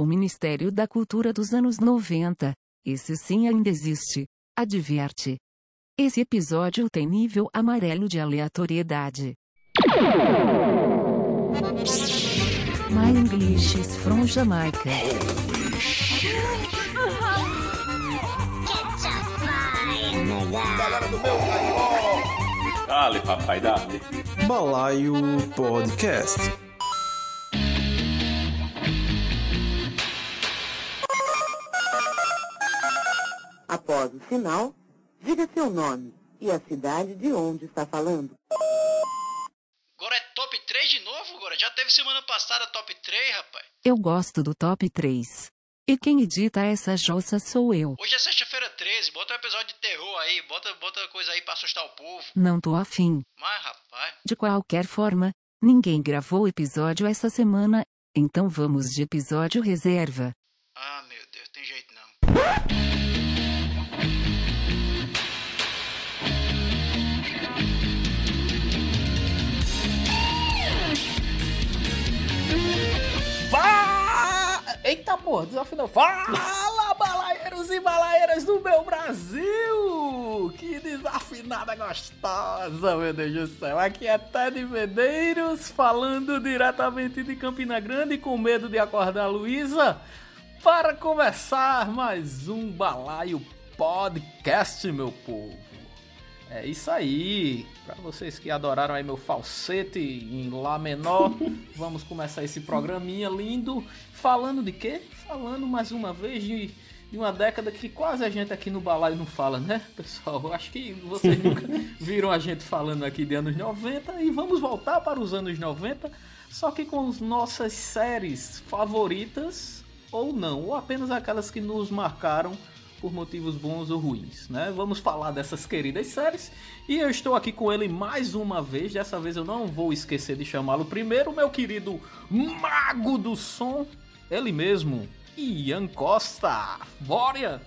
O Ministério da Cultura dos anos 90. Esse sim ainda existe. Advierte. Esse episódio tem nível amarelo de aleatoriedade. My English is from Jamaica. Galera do meu caió! Dale, papai, dale. Balaio Podcast. Após o sinal, diga seu nome e a cidade de onde está falando. Agora é top 3 de novo, agora? Já teve semana passada top 3, rapaz. Eu gosto do top 3. E quem edita essa jossa sou eu. Hoje é sexta-feira 13, bota um episódio de terror aí, bota, bota coisa aí pra assustar o povo. Não tô afim. Mas, rapaz, De qualquer forma, ninguém gravou episódio essa semana, então vamos de episódio reserva. ah, meu Deus, tem jeito não. Porra, desafio não. Fala, balaeiros e balaeiras do meu Brasil! Que desafinada gostosa, meu Deus do céu. Aqui é Ted Medeiros, falando diretamente de Campina Grande, com medo de acordar a Luísa, para começar mais um Balaio Podcast, meu povo. É isso aí. Pra vocês que adoraram aí meu falsete em Lá menor, vamos começar esse programinha lindo. Falando de quê? Falando mais uma vez de, de uma década que quase a gente aqui no balaio não fala, né, pessoal? Eu Acho que vocês nunca viram a gente falando aqui de anos 90 e vamos voltar para os anos 90, só que com as nossas séries favoritas ou não, ou apenas aquelas que nos marcaram por motivos bons ou ruins, né? Vamos falar dessas queridas séries e eu estou aqui com ele mais uma vez. Dessa vez eu não vou esquecer de chamá-lo primeiro, meu querido mago do som, ele mesmo, Ian Costa. Bora!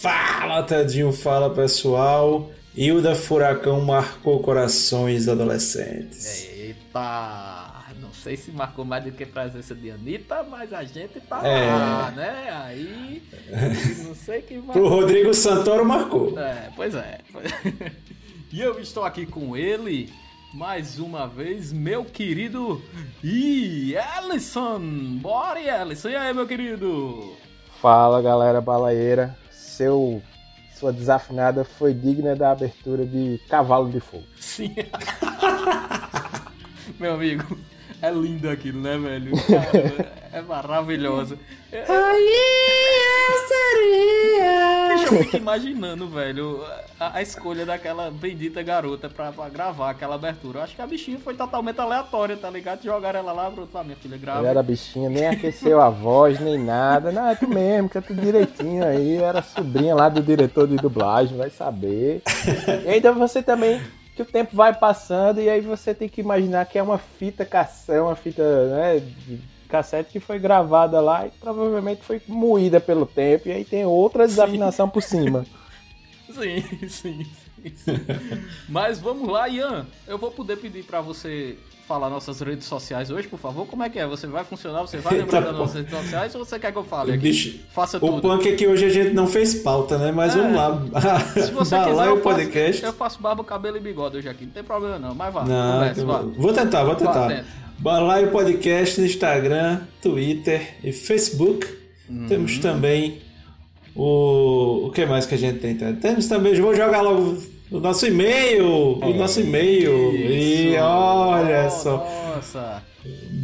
Fala, Tadinho, fala pessoal. Hilda Furacão marcou corações adolescentes. Eita! Não sei se marcou mais do que a presença de Anitta, mas a gente tá É. lá, né? Aí. Não sei que vai. Pro Rodrigo Santoro marcou. É, pois é. E eu estou aqui com ele, mais uma vez, meu querido e Ellison. Bora, Ellison. E aí, meu querido? Fala galera balaeira, seu sua desafinada foi digna da abertura de Cavalo de Fogo. Sim. meu amigo, é lindo aquilo, né, velho? Cara, é maravilhoso. Bicho, eu fico imaginando, velho, a, a escolha daquela bendita garota pra, pra gravar aquela abertura. Eu acho que a bichinha foi totalmente aleatória, tá ligado? Jogaram ela lá, pronto, ah, minha filha grava. Ela era bichinha, nem aqueceu a voz, nem nada. Não, é tu mesmo, canta direitinho aí. Era sobrinha lá do diretor de dublagem, vai saber. E ainda você também, que o tempo vai passando e aí você tem que imaginar que é uma fita cassete, uma fita né, cassete que foi gravada lá e provavelmente foi moída pelo tempo. E aí tem outra desafinação por cima. Sim, sim, sim, sim. Mas vamos lá, Ian. Eu vou poder pedir pra você falar nossas redes sociais hoje, por favor. Como é que é? Você vai funcionar? Você vai lembrar Eita, das nossas redes sociais ou você quer que eu fale aqui? Bicho, Faça O tudo. punk é que hoje a gente não fez pauta, né? Mas É. vamos lá. Se você quiser, Balaio eu faço, Podcast. eu faço barba, cabelo e bigode hoje aqui. Não tem problema não, mas vá. Não, conversa, eu vá. vou tentar, vou Vá, tentar. tenta. Balaio Podcast no Instagram, Twitter e Facebook. Uhum. Temos também o. O que mais que a gente tem? Temos também. Vou jogar logo o nosso e-mail. O nosso e-mail. E olha Oh, só. Nossa.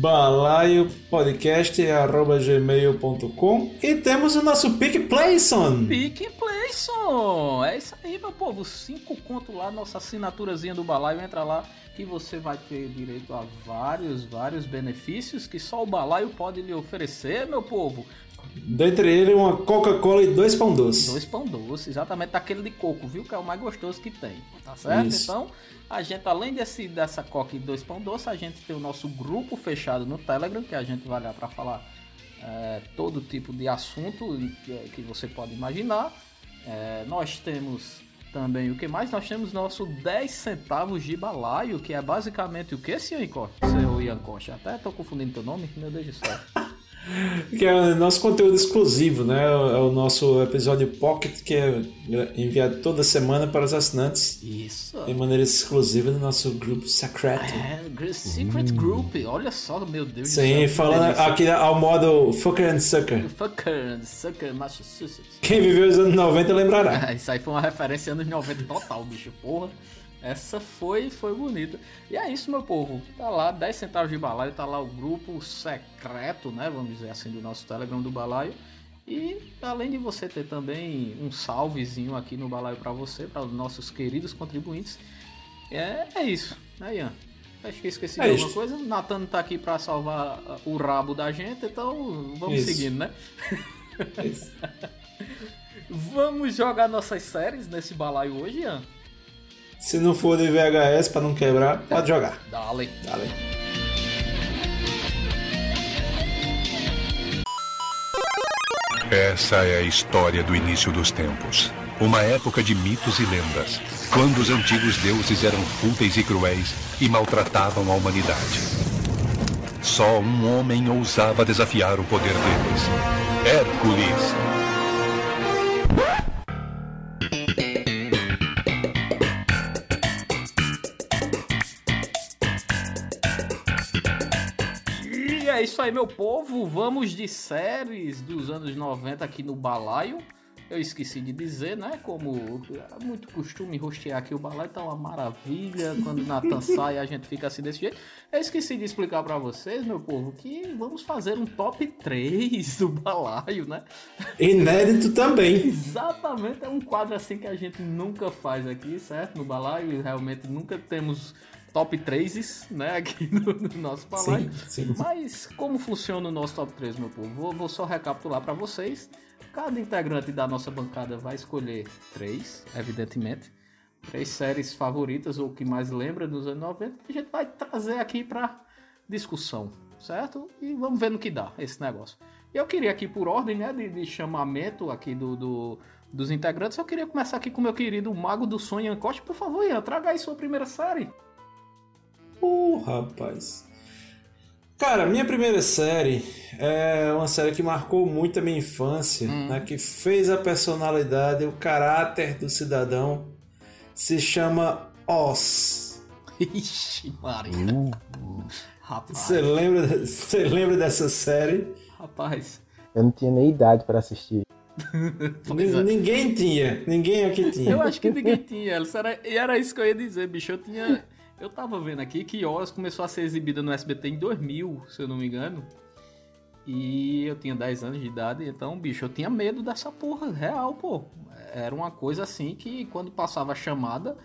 balaiopodcast.gmail.com E temos o nosso Pick Playson. Pique Playson! É isso aí, meu povo. Cinco conto lá, nossa assinaturazinha do balaio. Entra lá que você vai ter direito a vários, vários benefícios que só o balaio pode lhe oferecer, meu povo. Dentre ele, uma Coca-Cola e dois pão doce. Dois pão doce, exatamente daquele de coco, viu? Que é o mais gostoso que tem. Tá certo? Isso. Então, a gente, além desse, dessa coca e dois pão doce, a gente tem o nosso grupo fechado no Telegram, que a gente vai lá para falar é, todo tipo de assunto que, que você pode imaginar. É, nós temos também o que mais? Nós temos nosso 10 centavos de balaio, que é basicamente o que, senhor Ian Costa? Até tô confundindo teu nome, meu Deus do céu. Que é o nosso conteúdo exclusivo, né? É o nosso episódio Pocket, que é enviado toda semana para os assinantes Isso. de maneira exclusiva no nosso grupo secreto. É, Gr- Secret Group. Olha só, meu Deus Hum. Sim, falando aqui ao modo Fucker and Sucker. Fucker, Sucker, Massachusetts. Quem viveu os anos 90 lembrará. Ah, Isso aí foi uma referência anos 90 total, bicho. Porra. Essa foi, foi bonita. E é isso, meu povo. Tá lá, 10 centavos de balaio, tá lá o grupo secreto, né? Vamos dizer assim, do nosso Telegram do balaio. E além de você ter também um salvezinho aqui no balaio pra você, para os nossos queridos contribuintes. É, é isso, né, Ian? Acho que esqueci É de alguma isso. coisa. O Nathan tá aqui pra salvar ah, o rabo da gente, então vamos Isso. seguindo, né? Isso. Vamos jogar nossas séries nesse balaio hoje, Ian? Se não for de VHS pra não quebrar, pode jogar. Dale. Dale. Essa é a história do início dos tempos. Uma época de mitos e lendas, quando os antigos deuses eram fúteis e cruéis e maltratavam a humanidade. Só um homem ousava desafiar o poder deles: Hércules. Isso aí, meu povo. Vamos de séries dos anos 90 aqui no Balaio. Eu esqueci de dizer, né? Como é muito costume rostear aqui o Balaio, tá uma maravilha. Quando o Nathan sai, a gente fica assim desse jeito. Eu esqueci de explicar pra vocês, meu povo, que vamos fazer um top 3 do Balaio, né? Inédito também. Exatamente, é um quadro assim que a gente nunca faz aqui, certo? No balaio, e realmente nunca temos top 3 né, aqui no, no nosso sim. Mas como funciona o nosso top 3, meu povo? Vou, vou só recapitular para vocês. Cada integrante da nossa bancada vai escolher três, evidentemente. Três séries favoritas ou que mais lembra dos anos 90 que a gente vai trazer aqui para discussão, certo? E vamos ver no que dá esse negócio. Eu queria aqui, por ordem né, de, de chamamento aqui do, do- dos integrantes, eu queria começar aqui com o meu querido Mago do Sonho, Ian Costa. Por favor, Ian, traga aí sua primeira série. Uh, rapaz. Cara, minha primeira série é uma série que marcou muito a minha infância, né, que fez a personalidade, o caráter do cidadão. Se chama Oz. Ixi, Maria. Rapaz, Você lembra, você lembra dessa série? rapaz. Eu não tinha nem idade pra assistir. É. Ninguém tinha, ninguém aqui tinha. Eu acho que ninguém tinha. Era, e era isso que eu ia dizer, bicho. Eu tinha. Eu tava vendo aqui que Oz começou a ser exibida no SBT em 2000, se eu não me engano. E eu tinha 10 anos de idade, então, bicho, eu tinha medo dessa porra, real, pô. Era uma coisa assim que quando passava a chamada,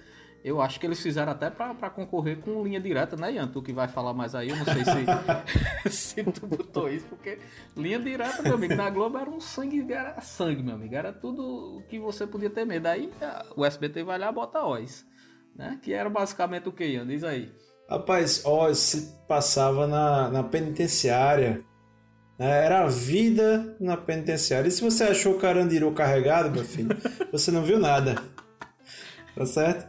eu acho que eles fizeram até pra concorrer com linha direta, né, Ian? Tu que vai falar mais aí, eu não sei se, se tu botou isso, porque linha direta, meu amigo, na Globo era um sangue, era sangue, meu amigo, era tudo o que você podia ter medo. Aí o SBT vai lá e bota Oz, né? Que era basicamente o que, Ian? Diz aí. Rapaz, Oz se passava na, na penitenciária. né? Era a vida na penitenciária. E se você achou o Carandiru carregado, meu filho, você não viu nada. Tá certo?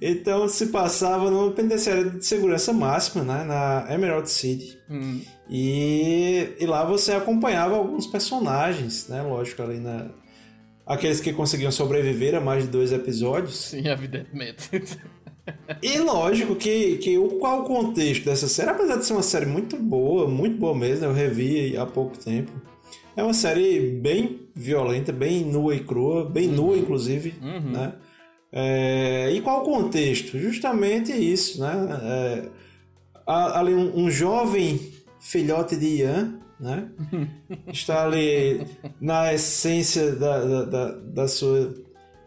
Então se passava numa penitenciária de segurança máxima, né? Na Emerald City. Hum, E, e lá você acompanhava alguns personagens, né? Lógico, ali na. Aqueles que conseguiam sobreviver a mais de dois episódios. sim, evidentemente. E lógico que, que o, qual o contexto dessa série, apesar de ser uma série muito boa, muito boa mesmo, eu revi há pouco tempo. É uma série bem violenta, bem nua e crua, bem nua inclusive, né? É, e qual o contexto? Justamente isso, né? É, há ali um, um jovem filhote de Ian, né? Está ali na essência da, da, da, da sua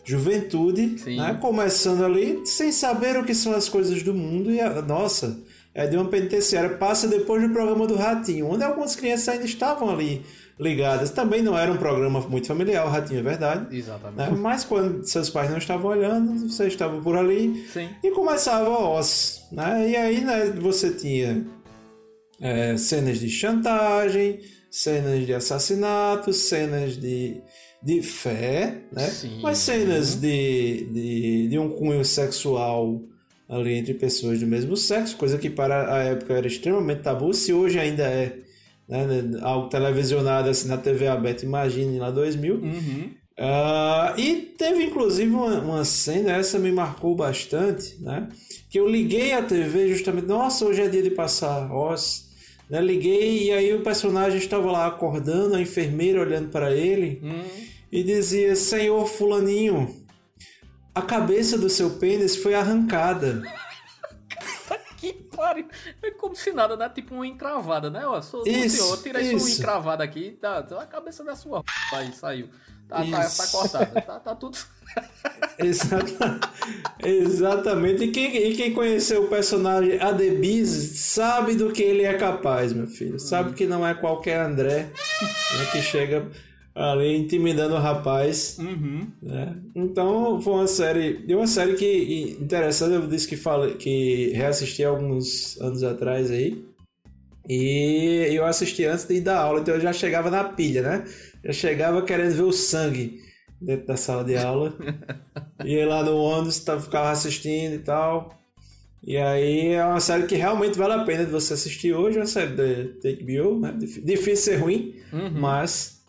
juventude, né? Começando ali sem saber o que são as coisas do mundo e, a- nossa, é de uma penitenciária. Passa depois do programa do Ratinho, onde algumas crianças ainda estavam ali ligadas. Também não era um programa muito familiar, o Ratinho é verdade. Exatamente. Né? Mas quando seus pais não estavam olhando, você estava por ali Sim. e começava Oz, né? E aí, né, você tinha é, cenas de chantagem, cenas de assassinato, cenas de, de fé, né? Sim. Mas cenas de, de, de um cunho sexual ali entre pessoas do mesmo sexo, coisa que para a época era extremamente tabu, se hoje ainda é, né, algo televisionado assim na TV aberta, imagine lá 2000. Uhum. Uh, e teve inclusive uma, uma, cena, essa me marcou bastante, né? Que eu liguei a TV justamente, nossa, hoje é dia de passar Oz. Né? Liguei e aí o personagem estava lá acordando, a enfermeira olhando para ele Uhum. e dizia: Senhor Fulaninho, a cabeça do seu pênis foi arrancada. Que pariu. É como se nada, né? Tipo uma encravada, né? Ó, sou Isso, senhor, tirei sua isso. encravada aqui, tá, a cabeça da sua aí, saiu. Tá, tá, tá cortada, tá, tá tudo. Exata- Exatamente. E quem, e quem conheceu o personagem Adebise sabe do que ele é capaz, meu filho. Sabe que não é qualquer André né, que chega ali intimidando o rapaz. Uhum. né? Então foi uma série. Uma série que interessante, eu disse que, falei, que reassisti alguns anos atrás aí. E eu assisti antes de ir dar aula, então eu já chegava na pilha, né? Já chegava querendo ver o sangue dentro da sala de aula. Ia lá no ônibus, tava, ficava assistindo e tal. E aí é uma série que realmente vale a pena de você assistir hoje, é uma série da HBO, né? Dif- Difícil ser ruim, Uhum. mas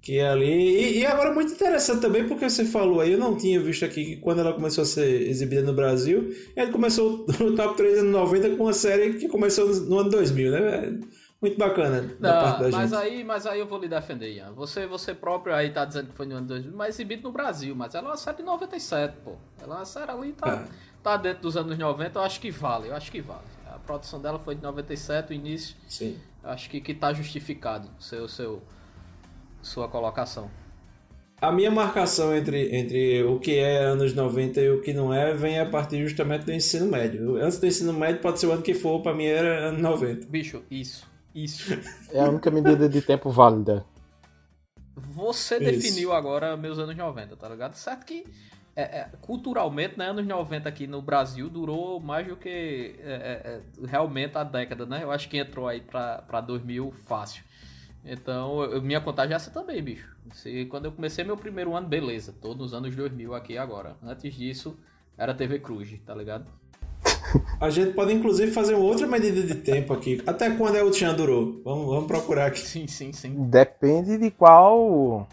que é ali. E, e agora muito interessante também, porque você falou aí, eu não tinha visto aqui que quando ela começou a ser exibida no Brasil, ele começou no top 3 anos 90 com uma série que começou no, no ano 2000, né? Muito bacana da Não, parte da mas, gente. aí, mas aí eu vou lhe defender, Ian. Você, você próprio aí tá dizendo que foi no ano 2000, mas exibido no Brasil. Mas ela é uma série de 97, pô. Ela é uma série ali, tá, É. tá dentro dos anos 90, eu acho que vale, eu acho que vale. A produção dela foi de 97, o início, Sim. acho que, que tá justificado seu, seu, sua colocação. A minha marcação entre, entre o que é anos 90 e o que não é vem a partir justamente do ensino médio. Antes do ensino médio, pode ser o ano que for, pra mim era ano 90. Bicho, isso, isso. É a única medida de tempo válida. Você Isso. definiu agora meus anos 90, tá ligado? Certo que é, é, culturalmente, né, anos 90 aqui no Brasil durou mais do que é, é, é, realmente a década, né? Eu acho que entrou aí pra, pra 2000 fácil. Então, eu- minha contagem é essa também, bicho. Se, quando eu comecei meu primeiro ano, beleza, tô nos anos 2000 aqui agora. Antes disso, era TV Cruz, tá ligado? A gente pode inclusive fazer outra medida de tempo aqui. Até quando é o Tchan durou? Vamos, vamos procurar aqui. Sim, sim, sim. Depende de qual.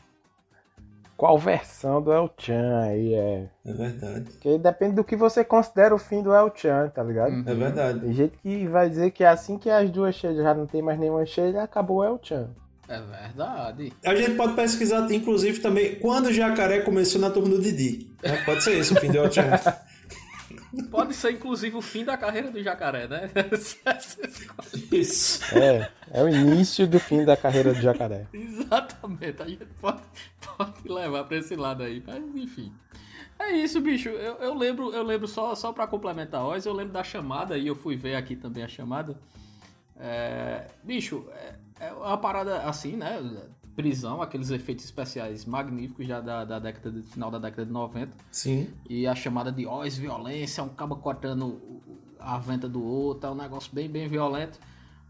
Qual versão do El Chan aí é. É verdade. Porque depende do que você considera o fim do El Chan, tá ligado? Hum. É verdade. Tem gente que vai dizer que assim que as duas cheias já não tem mais nenhuma cheia, acabou o El Chan. É verdade. A gente pode pesquisar, inclusive, também quando o jacaré começou na turma do Didi. né? Pode ser isso o fim do El Chan. Pode ser, inclusive, o fim da carreira do jacaré, né? Isso. É, é o início do fim da carreira do jacaré. Exatamente, a gente pode, pode levar pra esse lado aí, mas enfim. É isso, bicho. Eu, eu lembro, eu lembro só, só pra complementar a Oz, eu lembro da chamada e eu fui ver aqui também a chamada. É, bicho, é, é uma parada assim, né? Prisão, aqueles efeitos especiais magníficos já da, da década de, final da década de 90. Sim. E a chamada de Oz, violência, um cabo cortando a venta do outro, é um negócio bem, bem violento.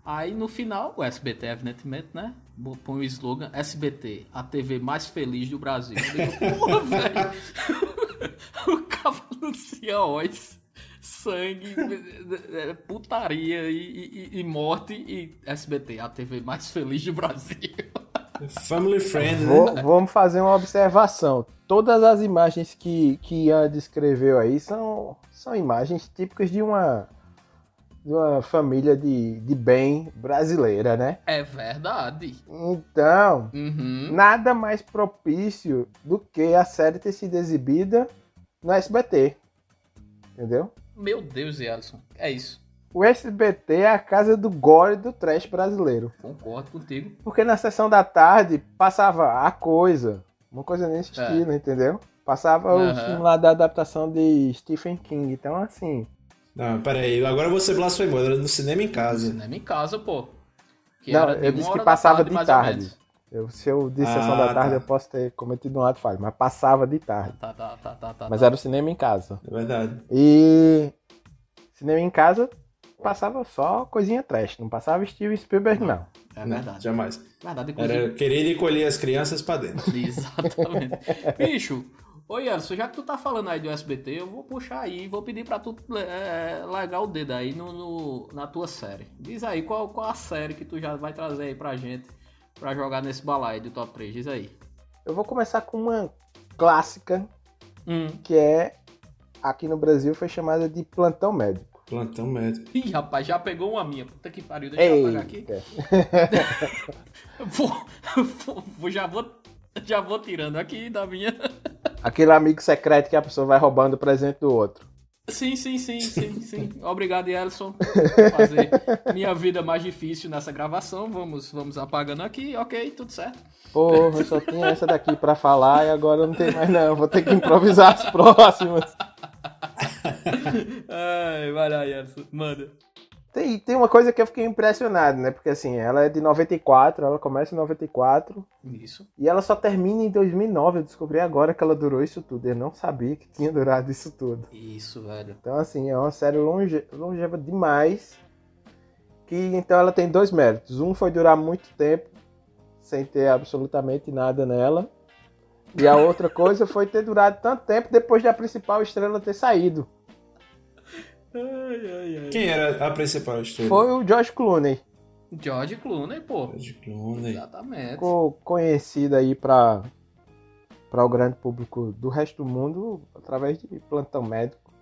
Aí no final, o SBT, evidentemente, né? Põe o slogan SBT, a TV mais feliz do Brasil. Digo, porra, velho! o cabo anuncia Oz, sangue, eh, eh, putaria e, e- e morte. E SBT, a TV mais feliz do Brasil. Family friend, Vou- né? vamos fazer uma observação. Todas as imagens que, que Ian descreveu aí são, são imagens típicas de uma, de uma família de, de bem brasileira, né? É verdade. Então, Uhum. nada mais propício do que a série ter sido exibida no SBT. Entendeu? Meu Deus, Alisson. É isso. O SBT é a casa do gore do trash brasileiro. Concordo contigo. Porque na sessão da tarde passava a coisa. Uma coisa nesse É. estilo, entendeu? Passava o Aham. filme lá da adaptação de Stephen King. Então, assim. Não, peraí. Agora você blasfemou. Era no cinema em casa. Cinema em casa, pô. Que não, era de eu disse que passava de mais ou tarde. Eu, se eu disse Ah, sessão da tarde, tá. eu posso ter cometido um ato falho. Mas passava de tarde. Tá, tá, tá, tá, tá. Mas tá. era o cinema em casa. É verdade. E. Cinema em casa passava só coisinha trash. Não passava Steven Spielberg, não. É Não, verdade. Jamais. Verdade, inclusive. Era querer encolher as crianças pra dentro. Exatamente. Bicho, Oi, Elson, já que tu tá falando aí do SBT, eu vou puxar aí, vou pedir pra tu é, largar o dedo aí no, no- na tua série. Diz aí, qual, qual a série que tu já vai trazer aí pra gente pra jogar nesse balaio do top 3? Diz aí. Eu vou começar com uma clássica, Hum. que é, aqui no Brasil, foi chamada de Plantão Médico. Plantão médico. Ih, rapaz, já pegou uma minha. Puta que pariu, deixa eu apagar aqui. Vou, vou- vou- já, vou, já vou tirando aqui da minha. Aquele amigo secreto que a pessoa vai roubando o presente do outro. Sim, sim, sim, sim, sim. Obrigado, Elson, por fazer minha vida mais difícil nessa gravação. Vamos, vamos apagando aqui, ok, tudo certo. Porra, eu só tinha essa daqui pra falar e agora não tem mais não. Vou ter que improvisar as próximas. Ai, vai lá, Elson, manda. Tem, tem uma coisa que eu fiquei impressionado, né? Porque assim, ela é de 94, ela começa em 94 Isso. e ela só termina em 2009. Eu descobri agora que ela durou isso tudo. Eu não sabia que tinha durado isso tudo. Isso, velho. Então, assim, é uma série longe, longeva demais. Que então ela tem dois méritos. Um foi durar muito tempo, sem ter absolutamente nada nela. E a outra coisa foi ter durado tanto tempo depois da principal estrela ter saído. Ai, ai, ai. Quem era a principal estrela? Foi o Josh Clooney. George Clooney, pô. De Clooney. Exatamente. Ficou conhecido aí para para o grande público do resto do mundo através de plantão médico.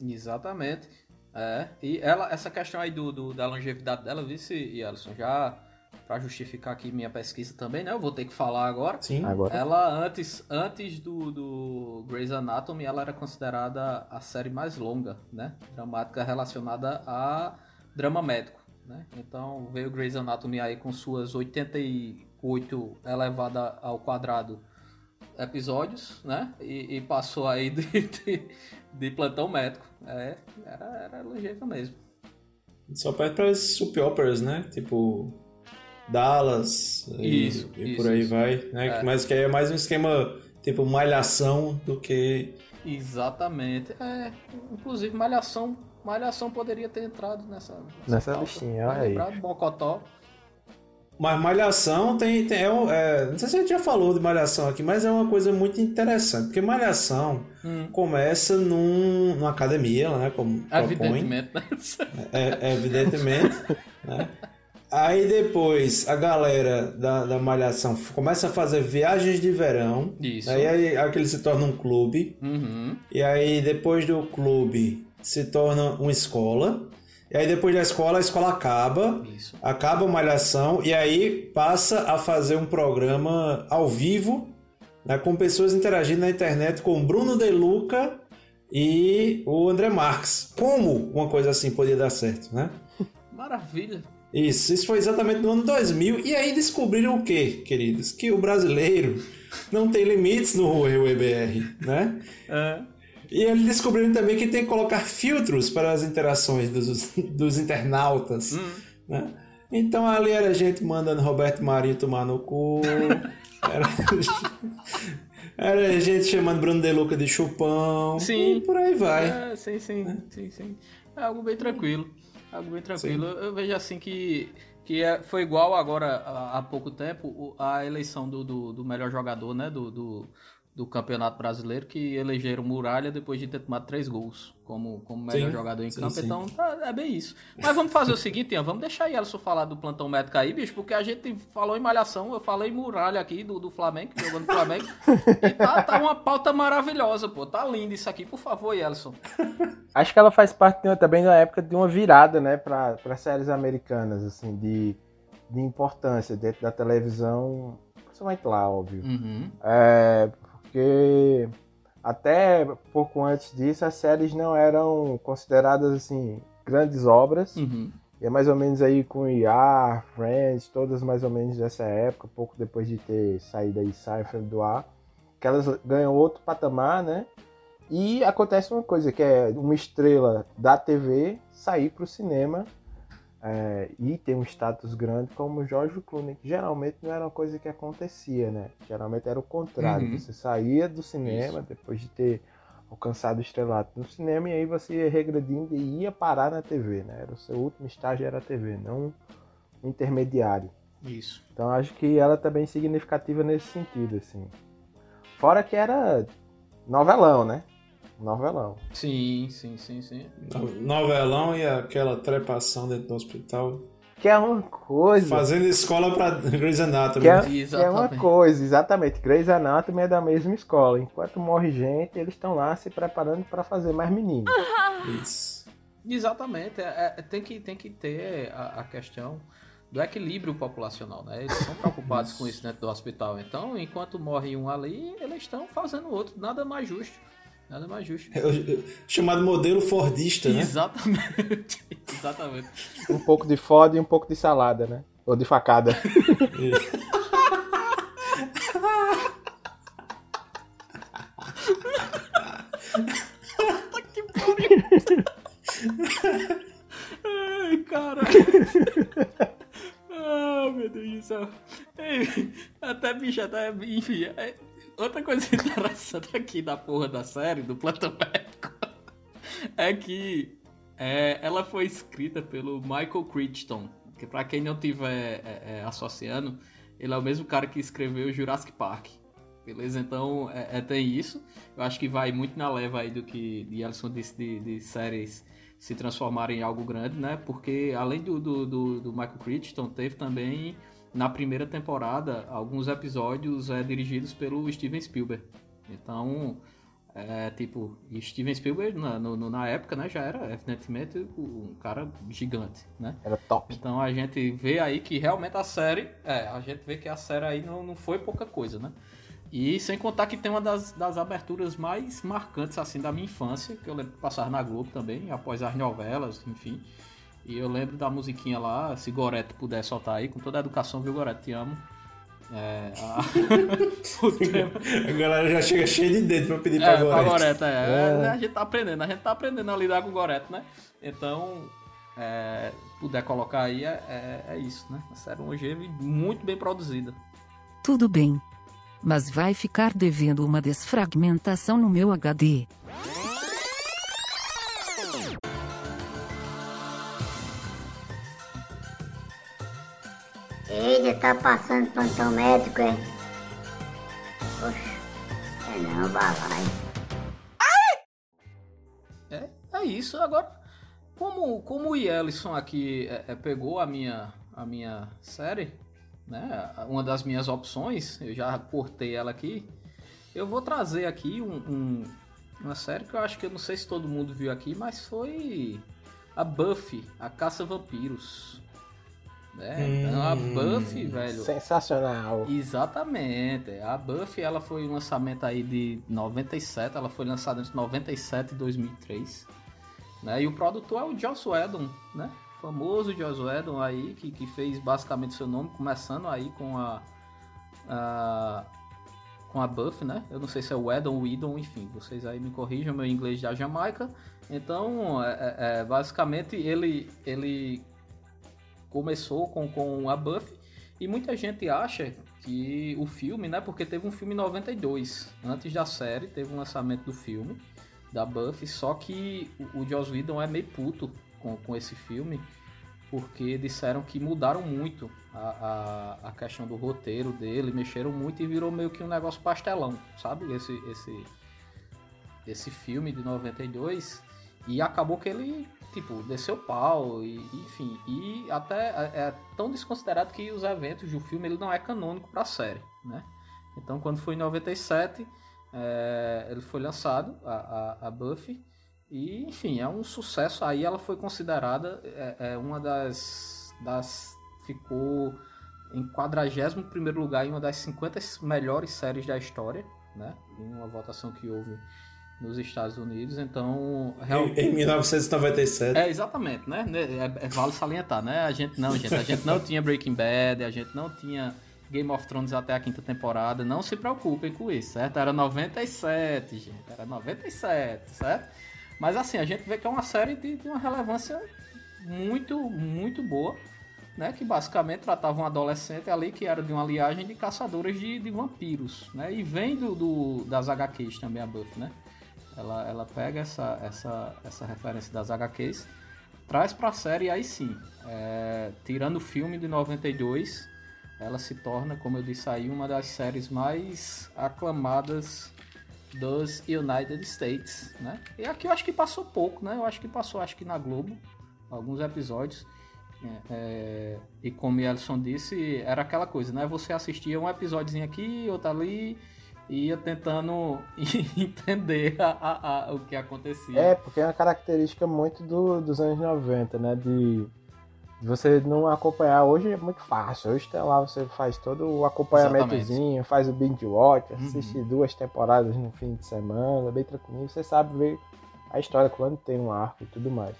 Exatamente. É, e ela, essa questão aí do, do- da longevidade dela, vice, e Alisson, já pra justificar aqui minha pesquisa também, né? Eu vou ter que falar agora. Sim. Agora, Ela, antes, antes do, do Grey's Anatomy, ela era considerada a série mais longa, né? Dramática relacionada a drama médico, né? Então veio Grey's Anatomy aí com suas 88 elevada ao quadrado episódios, né? E, e passou aí de, de, de plantão médico. É, era, era longeva mesmo. Só perde para as soap operas, né? Tipo Dallas e, Isso, e isso, por aí isso. vai, né? É. Mas que aí é mais um esquema tipo malhação do que Exatamente. É, inclusive Malhação, Malhação poderia ter entrado nessa Nessa pauta. listinha, olha aí. lembrado, Mocotó. Mas Malhação tem. tem é um- é, não sei se a gente já falou de Malhação aqui, mas é uma coisa muito interessante. Porque Malhação Hum, começa num, numa academia, né? Como propõe. evidentemente. né? É, é, evidentemente. né? Aí depois a galera da, da Malhação começa a fazer viagens de verão. Isso. Aí, aí aquele se torna um clube. Uhum. E aí depois do clube se torna uma escola. E aí depois da escola, a escola acaba. Isso. Acaba a malhação e aí passa a fazer um programa ao vivo, né, com pessoas interagindo na internet com o Bruno De Luca e o André Marques. Como uma coisa assim podia dar certo, né? Maravilha. Isso, isso foi exatamente no ano 2000. E aí descobriram o quê, queridos? Que o brasileiro não tem limites no WebR, né? É. E eles descobriram também que tem que colocar filtros para as interações dos, dos internautas. né? Então ali era gente mandando Roberto Marinho tomar no cu. Era, era gente chamando Bruno De Luca de chupão. Sim. E por aí vai. É, sim, sim, sim, sim. É algo bem tranquilo. Algo bem tranquilo. Eu vejo assim que, que é- foi igual agora, há, pouco tempo, a eleição do, do, do melhor jogador, né? Do, do, do Campeonato Brasileiro, que elegeram Muralha depois de ter tomado três gols como, como melhor Sim, jogador em sim, campo. sim. Então, tá- é bem isso. Mas vamos fazer o seguinte, Ian, vamos deixar aí Elson falar do plantão médico aí, bicho, porque a gente falou em malhação, eu falei em Muralha aqui do, do Flamengo, jogando Flamengo. e tá, tá uma pauta maravilhosa, pô. Tá lindo isso aqui. Por favor, Elson. Acho que ela faz parte uma- também da época de uma virada, né, para séries americanas, assim, de, de importância dentro da televisão, principalmente lá, óbvio. Uhum. É, porque até pouco antes disso as séries não eram consideradas, assim, grandes obras. Uhum. E é mais ou menos aí com ER, Friends, todas mais ou menos dessa época, pouco depois de ter saído aí Seinfeld do ar, que elas ganham outro patamar, né? E acontece uma coisa, que é uma estrela da TV sair para o cinema é, e ter um status grande como o George Clooney, que geralmente não era uma coisa que acontecia, né? Geralmente era o contrário, Uhum. você saía do cinema depois de ter alcançado o estrelato no cinema e aí você ia regredindo e ia parar na TV, né? Era o seu último estágio era a TV, não um intermediário. Isso. Então acho que ela tá bem significativa nesse sentido, assim. Fora que era Novelão, né? Novelão. Sim, sim, sim, sim. Novelão e aquela trepação dentro do hospital. Que é uma coisa. Fazendo escola pra Grey's Anatomy. Que é, que é Exatamente. uma coisa, exatamente. Grey's Anatomy é da mesma escola. Enquanto morre gente, eles estão lá se preparando pra fazer mais meninos. Isso. Exatamente. É- é- tem, que, tem que ter a, a questão do equilíbrio populacional, né? Eles são preocupados com isso dentro do hospital. Então, enquanto morre um ali, eles estão fazendo outro. Nada mais justo. Nada mais justo. É o- chamado modelo Fordista, né? Exatamente. Exatamente. Um pouco de foda e um pouco de salada, né? Ou de facada. Ai, cara. Ah, meu Deus do céu. Ei, Até, bicho, até, enfim. é- Outra coisa interessante aqui da porra da série, do Plantão Médico, é que é, ela foi escrita pelo Michael Crichton, que pra quem não tiver é, é, associando, ele é o mesmo cara que escreveu Jurassic Park. Beleza? Então, é, é, tem isso. Eu acho que vai muito na leva aí do que Alisson disse de, de séries se transformarem em algo grande, né? Porque além do, do, do, do Michael Crichton, teve também na primeira temporada alguns episódios é, dirigidos pelo Steven Spielberg. Então, é, tipo, Steven Spielberg na, no- na época, né, já era evidentemente um cara gigante, né? Era top. Então a gente vê aí que realmente a série, é, a gente vê que a série aí não, não foi pouca coisa, né? E sem contar que tem uma das, das aberturas mais marcantes assim da minha infância, que eu lembro de passar na Globo também, após as novelas, enfim. E eu lembro da musiquinha lá, se Goreto puder soltar aí, com toda a educação, viu, Goreto? Te amo. É, a... o tema- A galera já chega cheia de dedo pra pedir é, pra pra Goreto. Goreto, é. É, A gente tá aprendendo, a gente tá aprendendo a lidar com o Goreto, né? Então, é, puder colocar aí, é, é, é isso, né? A série longeva e muito bem produzida. Tudo bem. Mas vai ficar devendo uma desfragmentação no meu HD. Ele tá passando plantão médico, é? Poxa, é não, balai. É, é isso. Agora, como, como o Yellison aqui é, é, pegou a minha, a minha série, né? Uma das minhas opções, eu já cortei ela aqui. Eu vou trazer aqui um, um- uma série que eu acho que eu não sei se todo mundo viu aqui, mas foi a Buffy, a Caça Vampiros. Né? Então a Hum. Buffy, velho, Sensacional. Exatamente. A Buffy ela foi um lançamento aí de 97, ela foi lançada entre 97 e 2003. Né? E o produtor é o Joss Whedon, né? O famoso Joss Whedon aí, que, que fez basicamente seu nome, começando aí com a, a- com a Buffy, né? Eu não sei se é Whedon ou Whedon, enfim, vocês aí me corrijam, meu inglês da Jamaica. Então, é, é- é, basicamente, ele, ele começou com, com a Buffy e muita gente acha que o filme, né? Porque teve um filme em 92, antes da série, teve um lançamento do filme da Buffy, só que o, o Joss Whedon é meio puto com, com esse filme, porque disseram que mudaram muito a, a, a questão do roteiro dele, mexeram muito e virou meio que um negócio pastelão, sabe? Esse, esse, esse filme de 92 e acabou que ele tipo desceu pau e enfim e até é, é tão desconsiderado que os eventos do filme ele não é canônico para a série né? Então quando foi em 97 é, ele foi lançado a, a, a Buffy e enfim é um sucesso. Aí ela foi considerada é, é uma das das ficou em 41 primeiro lugar em uma das 50 melhores séries da história né? Em uma votação que houve nos Estados Unidos, então real- Em, em 1997. é, exatamente, né? É, é- vale salientar, né? A gente não, gente, a gente não tinha Breaking Bad, a gente não tinha Game of Thrones até a quinta temporada, não se preocupem com isso, certo? Era 97, gente, era 97, certo? Mas assim, a gente vê que é uma série de, de uma relevância muito, muito boa, né? Que basicamente tratava um adolescente ali que era de uma linhagem de caçadores de, de vampiros, né? E vem do, do- das HQs também a Buffy, né? Ela, ela pega essa, essa, essa referência das HQs, traz pra série e aí sim, é, tirando o filme de 92, ela se torna, como eu disse aí, uma das séries mais aclamadas dos United States, né? E aqui eu acho que passou pouco, né? Eu acho que passou, acho que na Globo, alguns episódios. É, é, e como o Elson disse, era aquela coisa, né? Você assistia um episódiozinho aqui, outro ali, e ia tentando entender a, a, a, o que acontecia. É, porque é uma característica muito do, dos anos 90, né? De você não acompanhar. Hoje é muito fácil. Hoje tá lá, você faz todo o acompanhamentozinho, faz o binge watch, uhum. assiste uhum. duas temporadas no fim de semana, bem tranquilo. Você sabe ver a história quando tem um arco e tudo mais.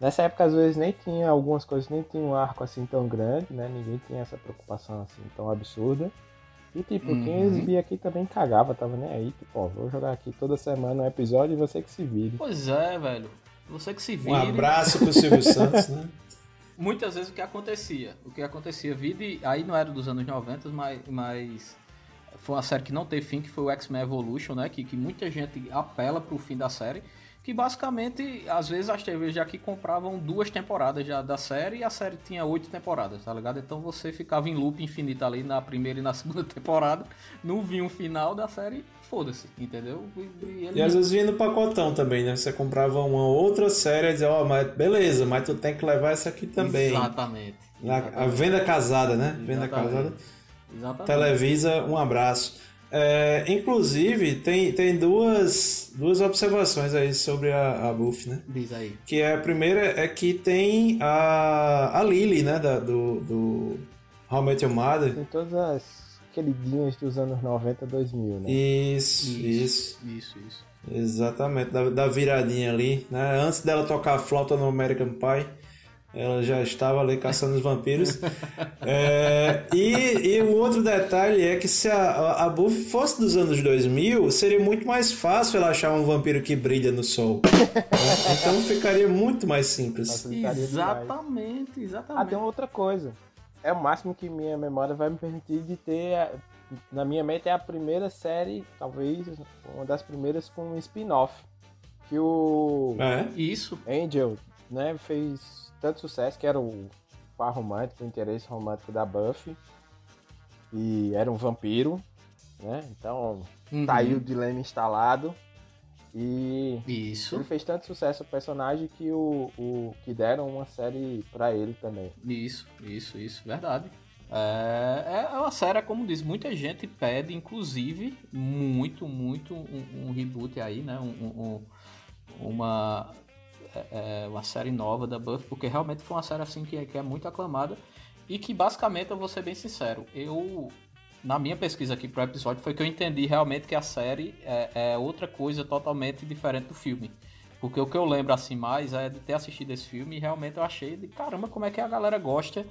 Nessa época, às vezes, nem tinha algumas coisas, nem tinha um arco assim tão grande, né? Ninguém tinha essa preocupação assim tão absurda. E tipo, uhum. quem exibia aqui também cagava, tava nem aí, tipo, ó, vou jogar aqui toda semana um episódio e você que se vire. Pois é, velho. Você que se vire. Um abraço pro Silvio Santos, né? muitas vezes o que acontecia. O que acontecia, vida, aí não era dos anos 90, mas, mas foi uma série que não teve fim, que foi o X-Men Evolution, né? Que, que muita gente apela pro fim da série. Que basicamente, às vezes as TVs já aqui compravam duas temporadas já da série e a série tinha oito temporadas, tá ligado? Então você ficava em loop infinito ali na primeira e na segunda temporada, não vinha um final da série, foda-se, entendeu? E, ele... e, às vezes vinha no pacotão também, né? Você comprava uma outra série e dizia, ó, oh, mas beleza, mas tu tem que levar essa aqui também. Exatamente. exatamente. A, venda casada, né? Exatamente. Venda casada. Exatamente. Televisa, um abraço. É, inclusive, tem, tem duas, duas observações aí sobre a, a Buffy, né? Diz aí. Que é, a primeira é que tem a, a Lily, né? Da, do, do How I Met Your Mother. Tem todas as queridinhas dos anos 90, 2000, né? Isso, isso. Isso, isso. isso. Exatamente, da, da viradinha ali, né? Antes dela tocar a flauta no American Pie. Ela já estava ali caçando os vampiros. É, e, e um outro detalhe é que se a, a Buffy fosse dos anos 2000, seria muito mais fácil ela achar um vampiro que brilha no sol. Né? Então ficaria muito mais simples. Exatamente, exatamente. Ah, tem outra coisa. É o máximo que minha memória vai me permitir de ter. Na minha mente é a primeira série, talvez uma das primeiras com um spin-off. Que o. É? Isso. Angel, né, fez tanto sucesso que era o par romântico, o interesse romântico da Buffy. E era um vampiro, né? Então uhum. tá aí o dilema instalado. E Isso. ele fez tanto sucesso o personagem que o, o que deram uma série para ele também. Isso, isso, isso, verdade. É, é uma série, como diz, muita gente pede, inclusive, muito, muito um, um reboot aí, né? Um, um, uma é, é, uma série nova da Buffy, porque realmente foi uma série assim que, que é muito aclamada e que basicamente, eu vou ser bem sincero, eu na minha pesquisa aqui pro episódio foi que eu entendi realmente que a série é, é, outra coisa totalmente diferente do filme. Porque o que eu lembro assim mais é de ter assistido esse filme e realmente eu achei de caramba como é que a galera gosta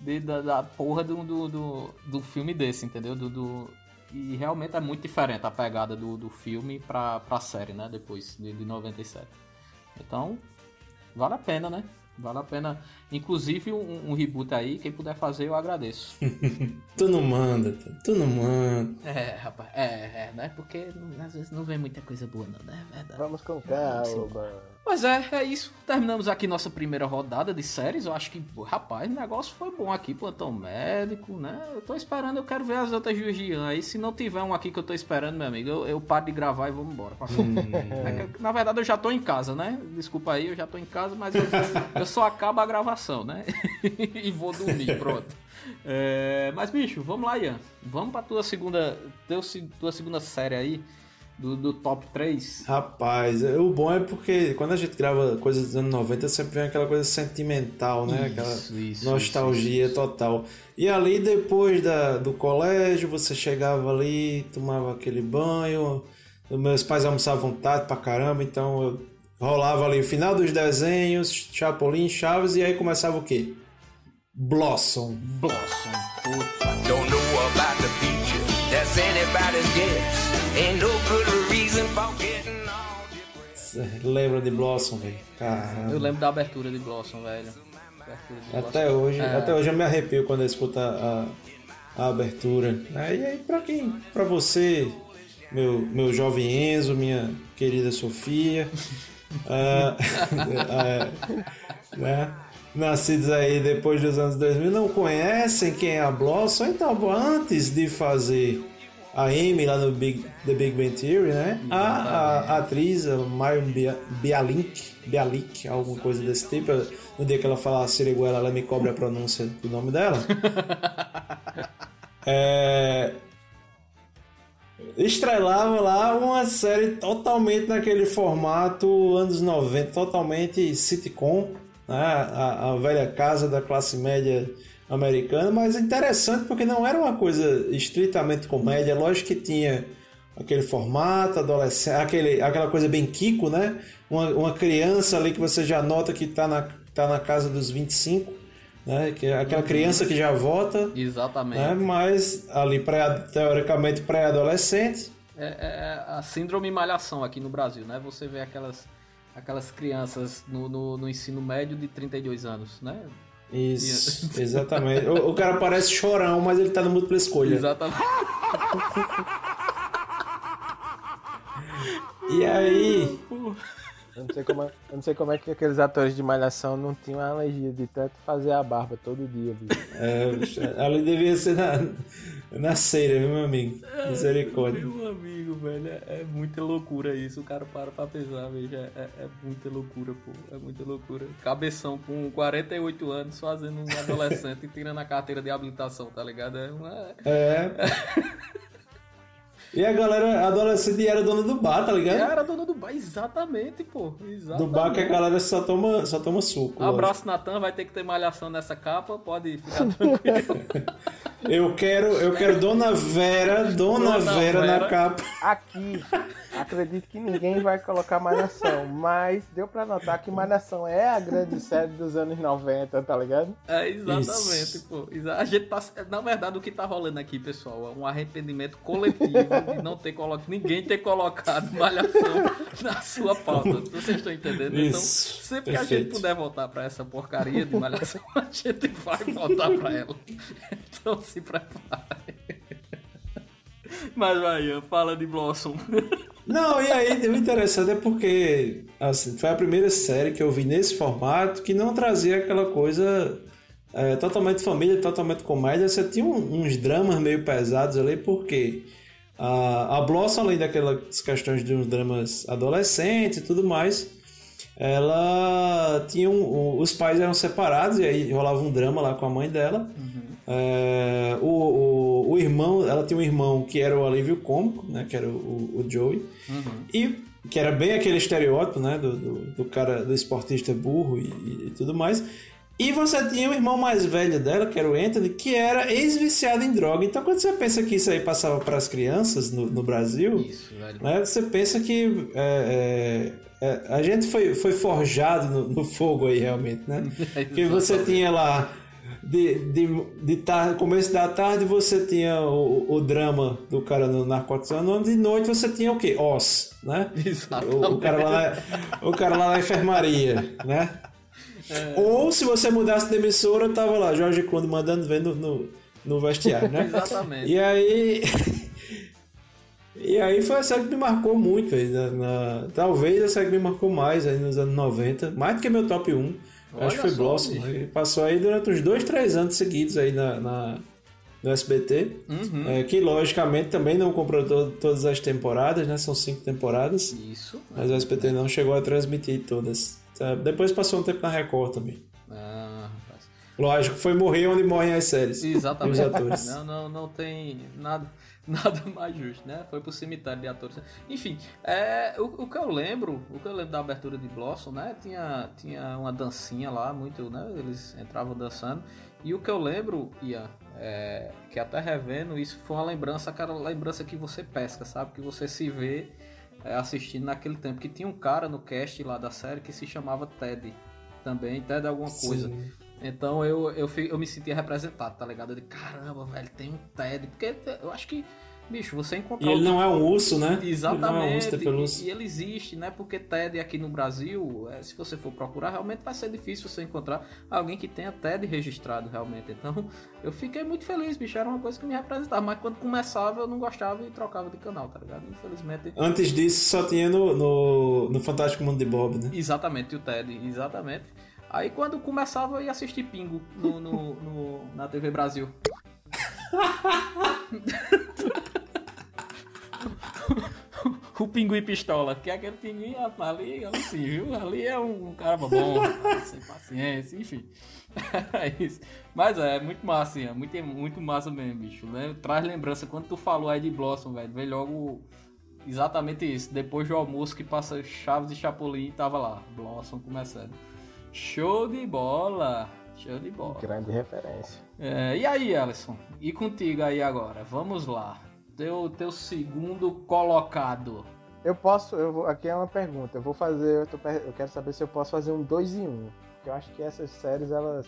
de, da, da porra do, do, do, do, filme desse, entendeu? Do, do, e realmente é muito diferente a pegada do, do filme pra, pra série, né? Depois de, de 97. Então, vale a pena, né? Vale a pena. Inclusive, um, um reboot aí, quem puder fazer, eu agradeço. tu não manda, tu não manda. É, rapaz, é, é, né? Porque às vezes não vem muita coisa boa, não, né? É verdade. Vamos com calma. Pois é, é isso. Terminamos aqui nossa primeira rodada de séries. Eu acho que, rapaz, o negócio foi bom aqui, plantão médico, né? Eu tô esperando, eu quero ver as outras Jujian aí. Se não tiver um aqui que eu tô esperando, meu amigo, eu, eu paro de gravar e vamos embora. Hum. É que, na verdade, eu já tô em casa, né? Desculpa aí, eu já tô em casa, mas eu, eu só acabo a gravação, né? e vou dormir, pronto. É, mas, bicho, vamos lá, Ian. Vamos pra tua segunda, teu, tua segunda série aí do, do top 3? Rapaz, o bom é porque quando a gente grava coisas dos anos 90, sempre vem aquela coisa sentimental, né? Isso, aquela isso, nostalgia isso, total. E ali, depois da, do colégio, você chegava ali, tomava aquele banho. Meus pais almoçavam tarde pra caramba, então eu rolava ali o final dos desenhos, Chapolin, Chaves, e aí começava o quê? Blossom. Blossom. Puta. Don't know about the future. That's anybody's guess. Ain't no good reason for getting all Lembra de Blossom, velho? Caramba. Eu lembro da abertura de Blossom, velho. Até Blossom. hoje, é. até hoje eu me arrepio quando eu escuto a, a, abertura. E aí, pra quem? Pra você, meu, meu jovem Enzo, minha querida Sofia. uh, né? Nascidos aí depois dos anos 2000, não conhecem quem é a Blossom, então antes de fazer a Amy lá no Big, The Big Bang Theory, né? A, a, a atriz, a Marion Bia- Bialik, Bialik, alguma coisa desse tipo. No dia que ela fala Siriguela, ela me cobre a pronúncia do nome dela. é, estrelava lá uma série totalmente naquele formato anos 90, totalmente sitcom, né? a, a velha casa da classe média americana, mas interessante porque não era uma coisa estritamente comédia, lógico que tinha aquele formato, adolescente, aquele, aquela coisa bem Kiko, né? Uma, uma criança ali que você já nota que tá na, tá na casa dos 25, né? Que é aquela criança que já vota, Exatamente. né? Mas ali pré, teoricamente pré-adolescente. É, é- é a síndrome malhação aqui no Brasil, né? Você vê aquelas, aquelas crianças no, no, no ensino médio de 32 anos, né? Isso, exatamente. O, o cara parece chorão, mas ele tá no múltipla escolha. Exatamente. E aí, Eu não sei como é, eu não sei como é que aqueles atores de malhação não tinham alergia de tanto fazer a barba todo dia, bicho. é, bicho, ali devia ser na, na ceira, viu, meu amigo? Misericórdia. Meu amigo, velho, é, é muita loucura isso. O cara para pra pesar, veja. É, é muita loucura, pô. É muita loucura. Cabeção com 48 anos fazendo um adolescente e tirando a carteira de habilitação, tá ligado? É uma. É. E a galera adolescente era dona do bar, tá ligado? Era dona do bar, exatamente, pô. Exatamente. Do bar que a galera só toma, só toma suco. Abraço, Natan. Vai ter que ter malhação nessa capa. Pode ficar tranquilo. Eu quero, eu quero Dona Vera, Dona, Dona Vera, na Vera. capa. Aqui, acredito que ninguém vai colocar Malhação, mas deu pra notar que Malhação é a grande série dos anos 90, tá ligado? É, exatamente, Isso. pô. A gente tá. Na verdade, o que tá rolando aqui, pessoal, é um arrependimento coletivo de não ter colocado. Ninguém ter colocado malhação na sua pauta. Vocês estão entendendo? Então, Isso, sempre que a gente perfeito. puder voltar pra essa porcaria de malhação, a gente vai voltar pra ela. Então se prepare. Mas vai, fala de Blossom. Não, e aí o interessante é porque assim, foi a primeira série que eu vi nesse formato que não trazia aquela coisa é, totalmente família, totalmente comédia. Você tinha um- uns dramas meio pesados ali, porque a, a Blossom, além daquelas questões de uns dramas adolescentes e tudo mais, ela tinha um, o- os pais eram separados e aí rolava um drama lá com a mãe dela. É, o, o, o irmão, ela tinha um irmão que era o alívio cômico, né? Que era o, o, Joey. E que era bem aquele estereótipo, né? Do, do, do cara, do esportista burro e, e- tudo mais. E você tinha o irmão mais velho dela, que era o Anthony, que era ex-viciado em droga. Então, quando você pensa que isso aí passava para as crianças no, no Brasil, Isso, né, você pensa que é, é, é, a gente foi, foi forjado no, no fogo aí, realmente, né? Porque você tinha lá, de, de, de tarde, começo da tarde, você tinha o, o drama do cara no narcotizando, de noite você tinha o quê? Os, né? O, o cara lá na, o cara lá na enfermaria, né? Ou se você mudasse de emissora, tava lá, Jorge Conde mandando ver no, no, no vestiário, né? Exatamente. E aí. E aí foi a série que me marcou muito, velho. na- na- Talvez a série que me marcou mais aí nos anos 90, mais do que meu top 1. Olha acho que foi Blossom. né? Passou aí durante uns 2, 3 anos seguidos aí na, na- no SBT. Uhum. É, que logicamente também não comprou to- todas as temporadas, né? São cinco temporadas. Isso. Mas o SBT não chegou a transmitir todas. Tá? Depois passou um tempo na Record também. Ah, rapaz. Lógico, foi morrer onde morrem as séries. Exatamente. Os atores. Não, não, não tem nada, nada mais justo, né? Foi pro cemitério de atores. Enfim, é, o, o que eu lembro, o que eu lembro da abertura de Blossom, né? Tinha, tinha uma dancinha lá, muito, né? Eles entravam dançando. E o que eu lembro, Ian, é, que até revendo, isso foi uma lembrança, aquela lembrança que você pesca, sabe? Que você se vê é, assistindo naquele tempo. Que tinha um cara no cast lá da série que se chamava Ted. Também, Ted alguma coisa. Sim. Então eu, eu, eu me sentia representado, tá ligado? Eu de caramba, velho, tem um TED. Porque eu acho que, bicho, você encontrar. E ele não é um urso, né? Exatamente. Ele não é um urso e, e ele existe, né? Porque TED aqui no Brasil, é, se você for procurar, realmente vai ser difícil você encontrar alguém que tenha TED registrado, realmente. Então, eu fiquei muito feliz, bicho. Era uma coisa que me representava. Mas quando começava, eu não gostava e trocava de canal, tá ligado? Infelizmente. Antes disso, só tinha no, no, no Fantástico Mundo de Bob, né? Exatamente, o TED, exatamente. Aí quando começava eu ia assistir Pingo no, no- no- na TV Brasil. o pinguim pistola, que é aquele pinguim ali, ali sim, viu? Ali é um cara bom, sem paciência, enfim. é isso. Mas é, muito massa, assim, é muito, muito massa mesmo, bicho. Né? Traz lembrança, quando tu falou aí de Blossom, velho, veio logo exatamente isso. Depois do almoço que passa Chaves e Chapolin, tava lá, Blossom começando. Show de bola! Show de bola. Grande referência. É, e aí, Alisson? E contigo aí agora? Vamos lá. Teu, teu segundo colocado. Eu posso, eu vou, aqui é uma pergunta. Eu vou fazer, eu, tô, eu quero saber se eu posso fazer um 2 em 1. Um, porque eu acho que essas séries, elas,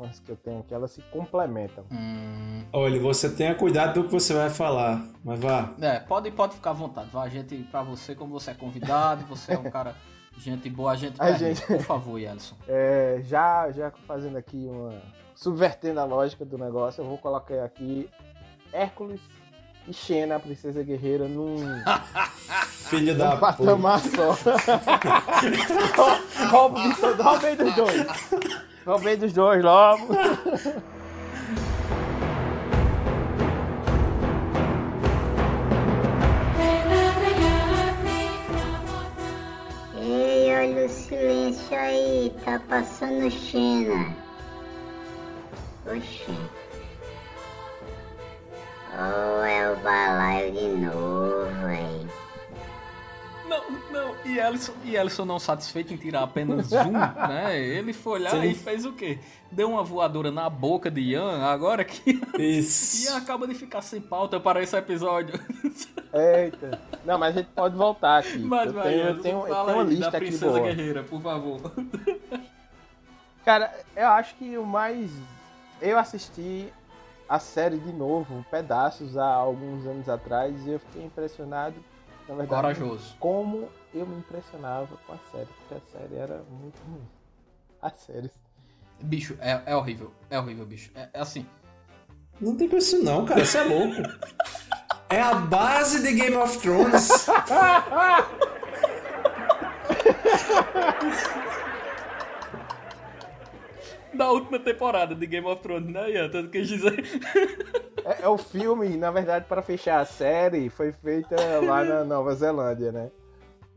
as que eu tenho aqui, elas se complementam. Hum... Olha, você tenha cuidado do que você vai falar, mas vá. É, pode, pode ficar à vontade. Vá, a gente, pra você, como você é convidado, você é um cara. Gente boa, gente, a gente... por favor, Yelson. É, já, já fazendo aqui uma. Subvertendo a lógica do negócio, eu vou colocar aqui Hércules e Xena, a princesa guerreira, num. Filho num da patamar só. Roubei dos dois. Roubei dos dois logo. O silêncio aí, tá passando Xena. Oxê. Oh, é o balaio de novo, aí. Não, não, e Ellison, e Ellison não satisfeito em tirar apenas um, né? Ele foi lá Sim. e fez o quê? Deu uma voadora na boca de Ian, agora que Isso. Ian acaba de ficar sem pauta para esse episódio. Eita. Não, mas a gente pode voltar aqui. Mas, eu, vai, tenho, eu tenho, eu tenho uma lista da aqui Princesa boa. Guerreira, por favor. Cara, eu acho que o mais... Eu assisti a série de novo, pedaços há alguns anos atrás, e eu fiquei impressionado, na verdade, Corajoso. como eu me impressionava com a série, porque a série era muito ruim. A série. Bicho, é, é horrível, é horrível, bicho. É, é assim. Não tem com isso não, cara, isso é louco. É a base de Game of Thrones. da última temporada de Game of Thrones, né, Ian? Tanto que dizer. É, é, o filme, na verdade, para fechar a série, foi feita lá na Nova Zelândia, né?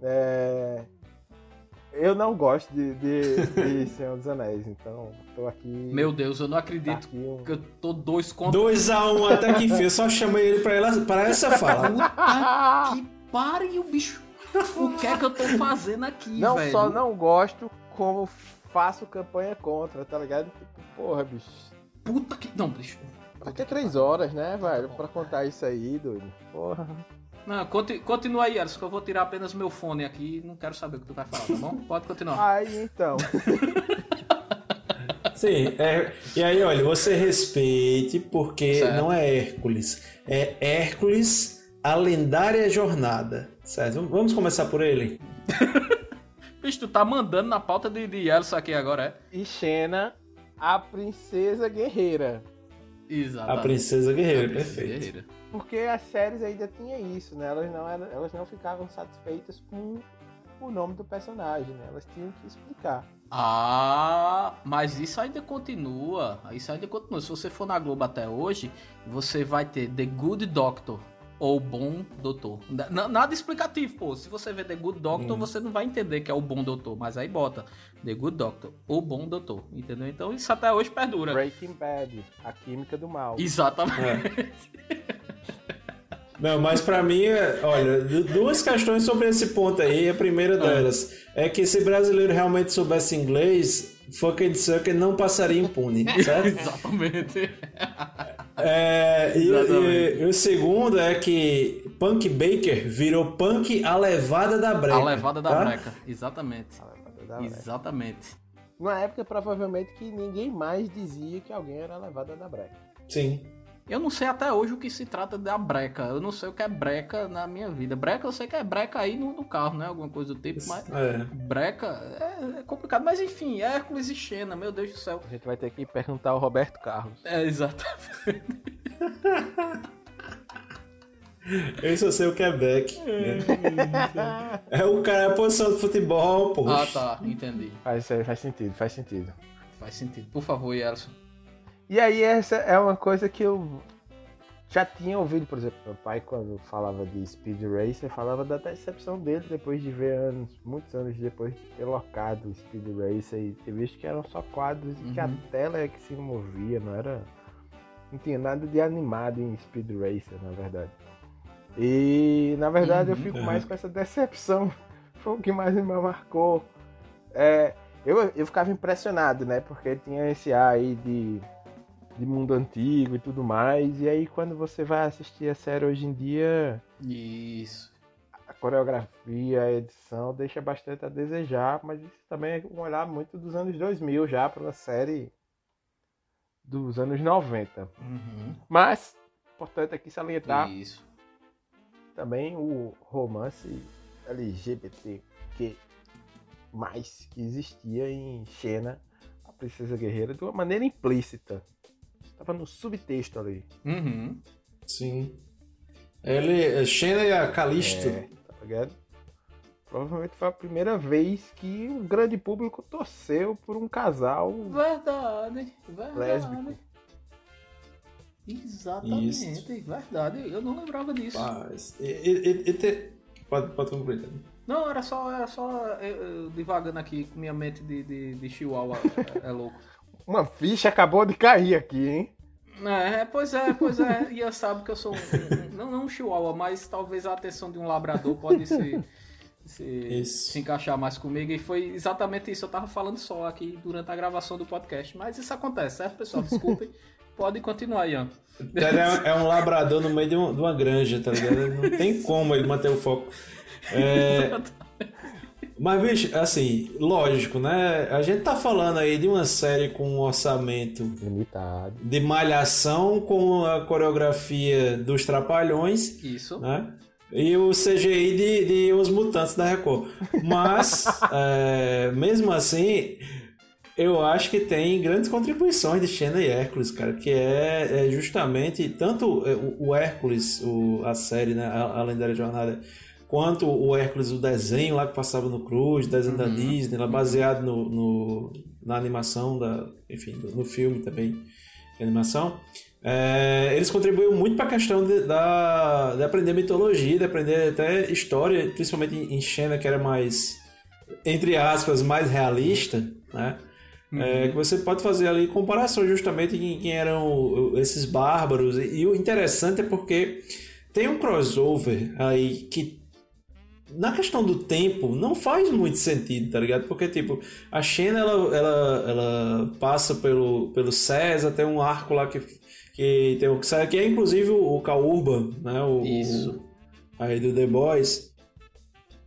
É... Eu não gosto de, de, de Senhor dos Anéis, então tô aqui. Meu Deus, eu não acredito tá um... que eu tô dois contra. 2x1 um, até que enfim, eu só chamei ele pra, ela, pra essa fala. Puta que pariu, bicho. O que é que eu tô fazendo aqui, não velho? Não só não gosto, como faço campanha contra, tá ligado? Tipo, porra, bicho. Puta que. Não, bicho. Pra que três horas, né, velho? Pra contar isso aí, doido. Porra. Não, continua aí, Alisson, que eu vou tirar apenas meu fone aqui e não quero saber o que tu vai falar, tá bom? Pode continuar. Aí então. Sim, é, e aí, olha, você respeite, porque certo. não é Hércules. É Hércules, a lendária jornada. Certo? Vamos começar por ele? Bicho, tu tá mandando na pauta de, de Elsa aqui agora, é? E Xena, a princesa guerreira. Exato. A princesa guerreira, a princesa perfeito. Guerreira. Porque as séries ainda tinha isso, né? Elas não, eram, elas não ficavam satisfeitas com o nome do personagem, né? Elas tinham que explicar. Ah, mas isso ainda continua. Isso ainda continua. Se você for na Globo até hoje, você vai ter The Good Doctor ou Bom Doutor. Nada explicativo, pô. Se você ver The Good Doctor, hum. você não vai entender que é o Bom Doutor. Mas aí bota The Good Doctor ou Bom Doutor. Entendeu? Então isso até hoje perdura. Breaking Bad, a química do mal. Exatamente. É. Não, mas para mim, olha, duas questões sobre esse ponto aí. A primeira delas é que se brasileiro realmente soubesse inglês, Fucking Sucker não passaria impune, certo? Exatamente. É, e, e, e, o segundo é que Punk Baker virou Punk a levada da breca. A levada da tá? breca, exatamente. Da exatamente. Numa época, provavelmente, que ninguém mais dizia que alguém era levada da breca. Sim. Eu não sei até hoje o que se trata da breca. Eu não sei o que é breca na minha vida. Breca eu sei que é breca aí no, no carro, né? Alguma coisa do tipo, mas é. breca é, é, complicado. Mas enfim, Hércules e Xena, meu Deus do céu. A gente vai ter que perguntar ao Roberto Carlos. É, exatamente. Eu só sei o que é Beck. É, o cara, é a posição do futebol, pô. Ah, tá, entendi. Faz, faz sentido, faz sentido. Faz sentido. Por favor, Yerson. E aí essa é uma coisa que eu já tinha ouvido, por exemplo, meu pai quando falava de Speed Racer, falava da decepção dele depois de ver anos, muitos anos depois de ter locado Speed Racer e ter visto que eram só quadros e que a Uhum. tela é que se movia, não era. Não tinha nada de animado em Speed Racer, na verdade. E na verdade eu Uhum. fico Uhum. mais com essa decepção. Foi o que mais me marcou. É, eu, eu ficava impressionado, né? Porque tinha esse ar aí de, de mundo antigo e tudo mais. E aí quando você vai assistir a série hoje em dia, Isso. a coreografia, a edição deixa bastante a desejar, mas isso também é um olhar muito dos anos 2000 já para uma série dos anos 90. Uhum. Mas, importante aqui salientar Isso. também o romance LGBTQ+, que existia em Xena, a Princesa Guerreira, de uma maneira implícita. Estava no subtexto ali. Uhum. Sim. Ele, Xena e a Calisto. É, tá ligado? Provavelmente foi a primeira vez que o grande público torceu por um casal Verdade. Verdade. lésbico. Exatamente. Isso. Verdade. Eu não lembrava disso. Paz. E- e- e- te- Pode, pode concluir. Dani. Não, era só, era só eu, eu divagando aqui com minha mente de, de, de chihuahua é, é louco. Uma ficha acabou de cair aqui, hein? É, pois é, pois é. E eu sabe que eu sou um, não, não um chihuahua, mas talvez a atenção de um labrador pode se, se, encaixar mais comigo. E foi exatamente isso. Eu tava falando só aqui durante a gravação do podcast. Mas isso acontece, certo, pessoal? Desculpem. Pode continuar, Ian. É, é um labrador no meio de, um- de uma granja, tá ligado? Não tem como ele manter o foco. É, mas, bicho, assim, lógico, né? A gente tá falando aí de uma série com um orçamento Limitado. de malhação com a coreografia dos Trapalhões, Isso. né? E o CGI de, de Os Mutantes da Record. Mas, é, mesmo assim, eu acho que tem grandes contribuições de Xena e Hércules, cara, que é, é justamente tanto o, o Hércules, o, a série, né, a, a lendária jornada, quanto o Hércules, o desenho lá que passava no Cruz, desenho da Disney, lá baseado no, no- na animação, da, enfim, no filme também, de animação. É, eles contribuíram muito para a questão de, da, de aprender mitologia, de aprender até história, principalmente em, Xena, que era mais, entre aspas, mais realista, né? É, que você pode fazer ali comparações justamente em quem eram esses bárbaros. E, e o interessante é porque tem um crossover aí que na questão do tempo não faz muito sentido, tá ligado? Porque, tipo, a Xena ela, ela, ela passa pelo, pelo César, tem um arco lá que, que tem o que é inclusive o, Kaurba, né? O, Isso. o- aí do The Boys.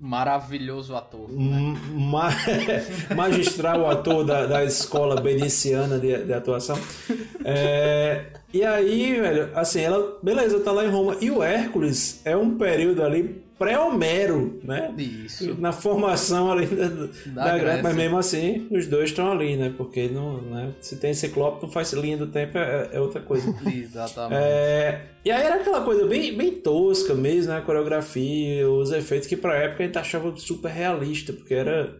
Maravilhoso ator. Ma- magistral ator da, da escola beniciana de, de atuação. É, e aí, velho, assim, ela, beleza, tá lá em Roma. E o Hércules é um período ali pré-Homero, né? Isso. Na formação ali da, da, Grécia, Grécia. mas mesmo assim, os dois estão ali, né? Porque não, né? se tem Ciclope, não faz linha do tempo, é, é outra coisa. Exatamente. É, e aí era aquela coisa bem, bem tosca mesmo, né? A coreografia, os efeitos que pra época a gente achava super realista, porque era.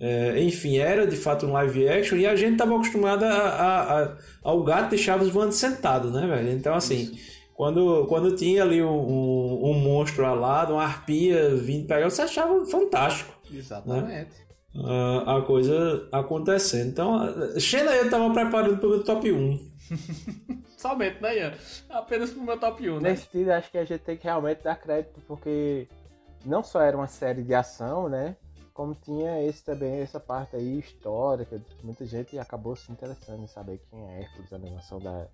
é, enfim, era de fato um live action e a gente tava acostumado a, a- a- ao gato de Chaves voando sentado, né, velho? Então, assim, quando, quando tinha ali um, um, um monstro alado, uma arpia vindo pegar, você achava fantástico Exatamente. ah, a coisa acontecendo. Então, Xena eu tava preparando pro meu top 1. Somente, né, Ian? Apenas pro meu top 1, né? Nesse sentido, acho que a gente tem que realmente dar crédito, porque não só era uma série de ação, né? Como tinha esse também, essa parte aí histórica. Muita gente acabou se interessando em saber quem é Hércules, a animação da,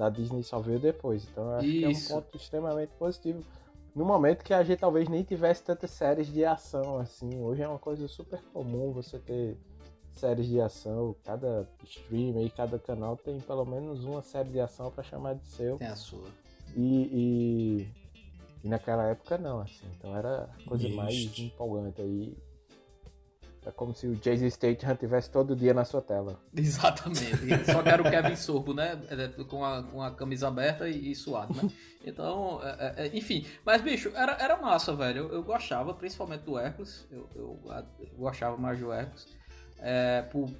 da Disney só veio depois. Então eu acho que é um Isso. ponto extremamente positivo. No momento que a gente talvez nem tivesse tantas séries de ação assim. Hoje é uma coisa super comum você ter séries de ação. Cada stream aí, cada canal tem pelo menos uma série de ação para chamar de seu. Tem a sua. E, e, e naquela época não, assim. Então era a coisa Isso. mais empolgante aí. É como se o Jason Statham tivesse todo dia na sua tela. Exatamente. Só que era o Kevin Sorbo, né? É, Com a, com a camisa aberta e, e suado, né? Então, é, é, enfim. Mas, bicho, era, era massa, velho. Eu, eu gostava, principalmente do Hércules. Eu, eu, eu gostava mais do Hércules. É, por,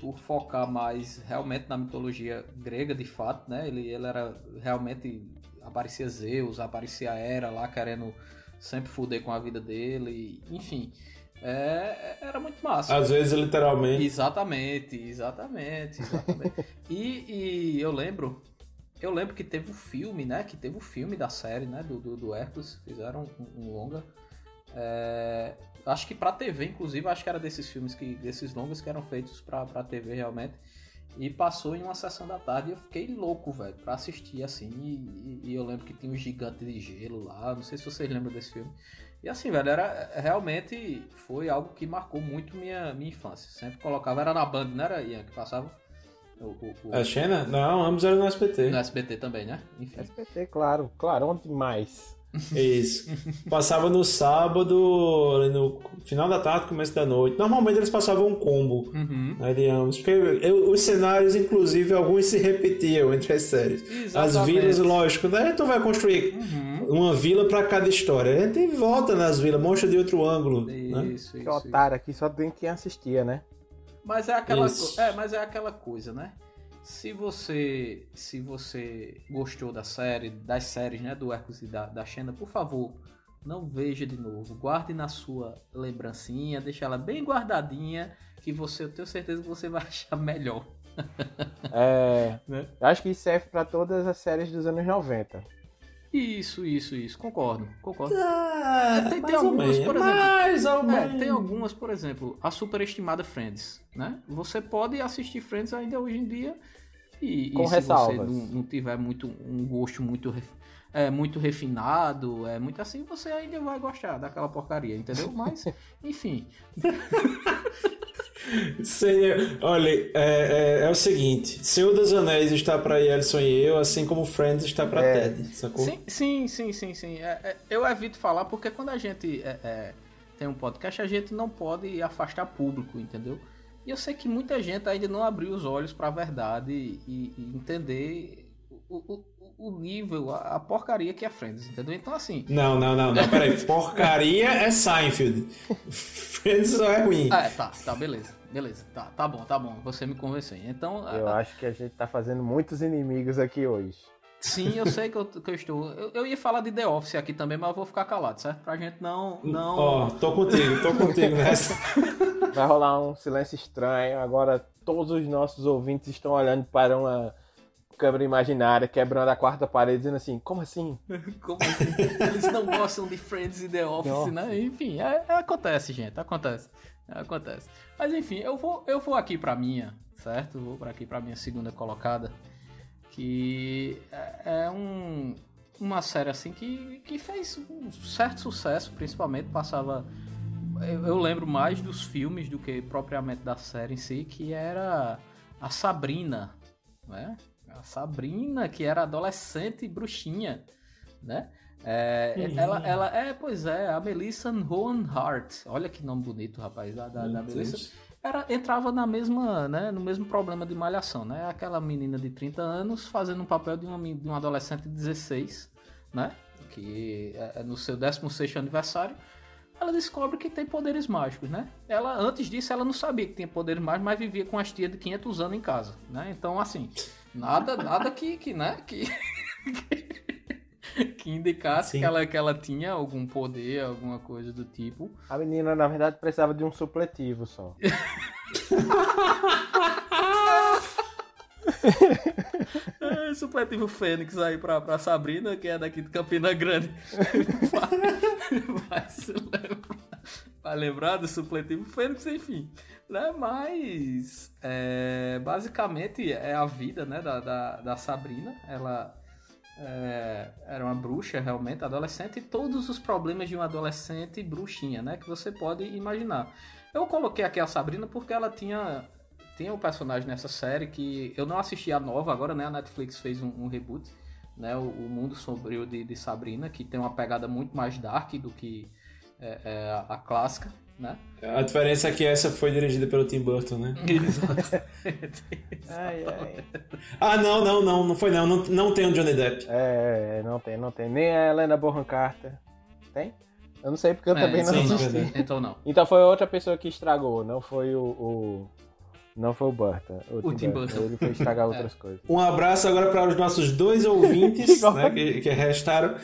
por focar mais realmente na mitologia grega, de fato, né? Ele, ele era realmente aparecia Zeus, aparecia Hera lá querendo sempre fuder com a vida dele, enfim. É, era muito massa. Às vezes, literalmente. Exatamente, exatamente, exatamente. e, e eu lembro, eu lembro que teve o filme, né? Que teve o filme da série, né? Do, do, do Hércules, fizeram um, um longa. É, acho que pra TV, inclusive, acho que era desses filmes, que desses longas que eram feitos pra, pra TV realmente. E passou em uma sessão da tarde e eu fiquei louco, velho, pra assistir assim. E, e, eu lembro que tinha um gigante de gelo lá. Não sei se vocês lembram desse filme. E assim, velho, era realmente foi algo que marcou muito minha, minha infância. Sempre colocava, era na Band, não era Ian que passava? O, o, o... A Xena? Não, ambos eram no SBT. No SBT também, né? Enfim. SBT, claro, claro, onde mais? Isso. Passava no sábado, no final da tarde, começo da noite. Normalmente eles passavam um combo uhum. né, de ambos. Porque eu, os cenários, inclusive, alguns se repetiam entre as séries. Exatamente. As vilas, lógico, né? Tu vai construir uhum. uma vila para cada história. A gente volta nas vilas, mostra de outro ângulo. Isso, né? isso. Que otário aqui só tem quem assistia, né? Mas é aquela, é, mas é aquela coisa, né? Se você, se você gostou da série, das séries, né, do Hércules e da, da Xena, por favor, não veja de novo. Guarde na sua lembrancinha, deixa ela bem guardadinha, que você, eu tenho certeza que você vai achar melhor. É, Né? acho que isso serve pra todas as séries dos anos 90. Isso, isso, isso. Concordo, concordo. Ah, tem, tem algumas, menos, por exemplo. É, tem algumas, por exemplo, a superestimada Friends, né? Você pode assistir Friends ainda hoje em dia e, Com e se ressalvas. você não, não tiver muito um gosto muito é, muito refinado, é muito assim, você ainda vai gostar daquela porcaria, entendeu? Mas, enfim, Senhor, olha, é, é, é o seguinte: Senhor dos Anéis está para Yelson e eu, assim como Friends está para É. Ted, sacou? sim, sim, sim, sim, sim. É, é, eu evito falar porque quando a gente é, é, tem um podcast, a gente não pode afastar público, entendeu? E eu sei que muita gente ainda não abriu os olhos para a verdade e, e entender o, o, o nível, a, a porcaria que é Friends, entendeu? Então, assim. Não, não, não, não, peraí. Porcaria é Seinfeld. Friends só é ruim. Ah, é, tá, tá, beleza, beleza. Tá, tá bom, tá bom. Você me convenceu. Então, Eu a- a- acho que a gente tá fazendo muitos inimigos aqui hoje. sim, eu sei que eu, que eu estou. Eu, eu ia falar de The Office aqui também, mas eu vou ficar calado, certo? Pra gente não. não... Ó, tô contigo, tô contigo nessa. Vai rolar um silêncio estranho. Agora todos os nossos ouvintes estão olhando para uma câmera imaginária, quebrando a quarta parede, dizendo assim: como assim? Como assim? Eles não gostam de Friends e The Office, né? Enfim, é- é- acontece, gente, acontece. Acontece. Mas enfim, eu vou, eu vou aqui pra minha, certo? Vou para aqui pra minha segunda colocada. Que é, é um, uma série assim que, que fez um certo sucesso, principalmente passava. Eu, eu lembro mais dos filmes do que propriamente da série em si, que era a Sabrina, né? A Sabrina, que era adolescente bruxinha, né? É, ela, ela é, pois é, a Melissa Rowan Hart. Olha que nome bonito, rapaz, da, da, da Melissa. Era, entrava na mesma, né, no mesmo problema de malhação, né? Aquela menina de 30 anos fazendo um papel de uma, de um adolescente de 16, né? Que é, é no seu 16º aniversário, ela descobre que tem poderes mágicos, né? Ela, antes disso, ela não sabia que tinha poderes mágicos, mas vivia com as tias de 500 anos em casa, né? Então, assim, nada, nada que, que né, que... que indicasse Sim. que ela, que ela tinha algum poder, alguma coisa do tipo. A menina, na verdade, precisava de um supletivo só. É, supletivo Fênix aí pra, pra Sabrina, que é daqui de Campina Grande. vai, vai se lembrar, vai lembrar do supletivo Fênix, enfim. Né? Mas, é, basicamente, é a vida né, da, da, da Sabrina. Ela é, era uma bruxa, realmente, adolescente, e todos os problemas de uma adolescente bruxinha, né? Que você pode imaginar. Eu coloquei aqui a Sabrina porque ela tinha tem um personagem nessa série que eu não assisti a nova agora, né? A Netflix fez um, um reboot, né? O, o Mundo Sombrio de, de Sabrina, que tem uma pegada muito mais dark do que é, é, a, clássica, né? A diferença é que essa foi dirigida pelo Tim Burton, né? Ai, ai. Ah, não, não, não, não foi não. Não, não tem o Johnny Depp. É, não tem, não tem. Nem a Helena Bonham Carter. Tem? Eu não sei porque eu É, também não sim, assisti. verdade. Então não. Então foi outra pessoa que estragou, não foi o, o, Não foi o Burton. O, O Tim Burton. Burton. Ele foi estragar É. outras coisas. Um abraço agora para os nossos dois ouvintes né, que, que restaram.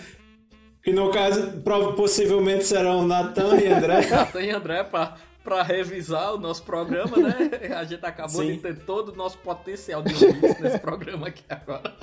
Que no caso, possivelmente serão Natan e André. Natan e André pra, pra revisar o nosso programa, né? A gente acabou Sim. de ter todo o nosso potencial de ouvintes nesse programa aqui agora.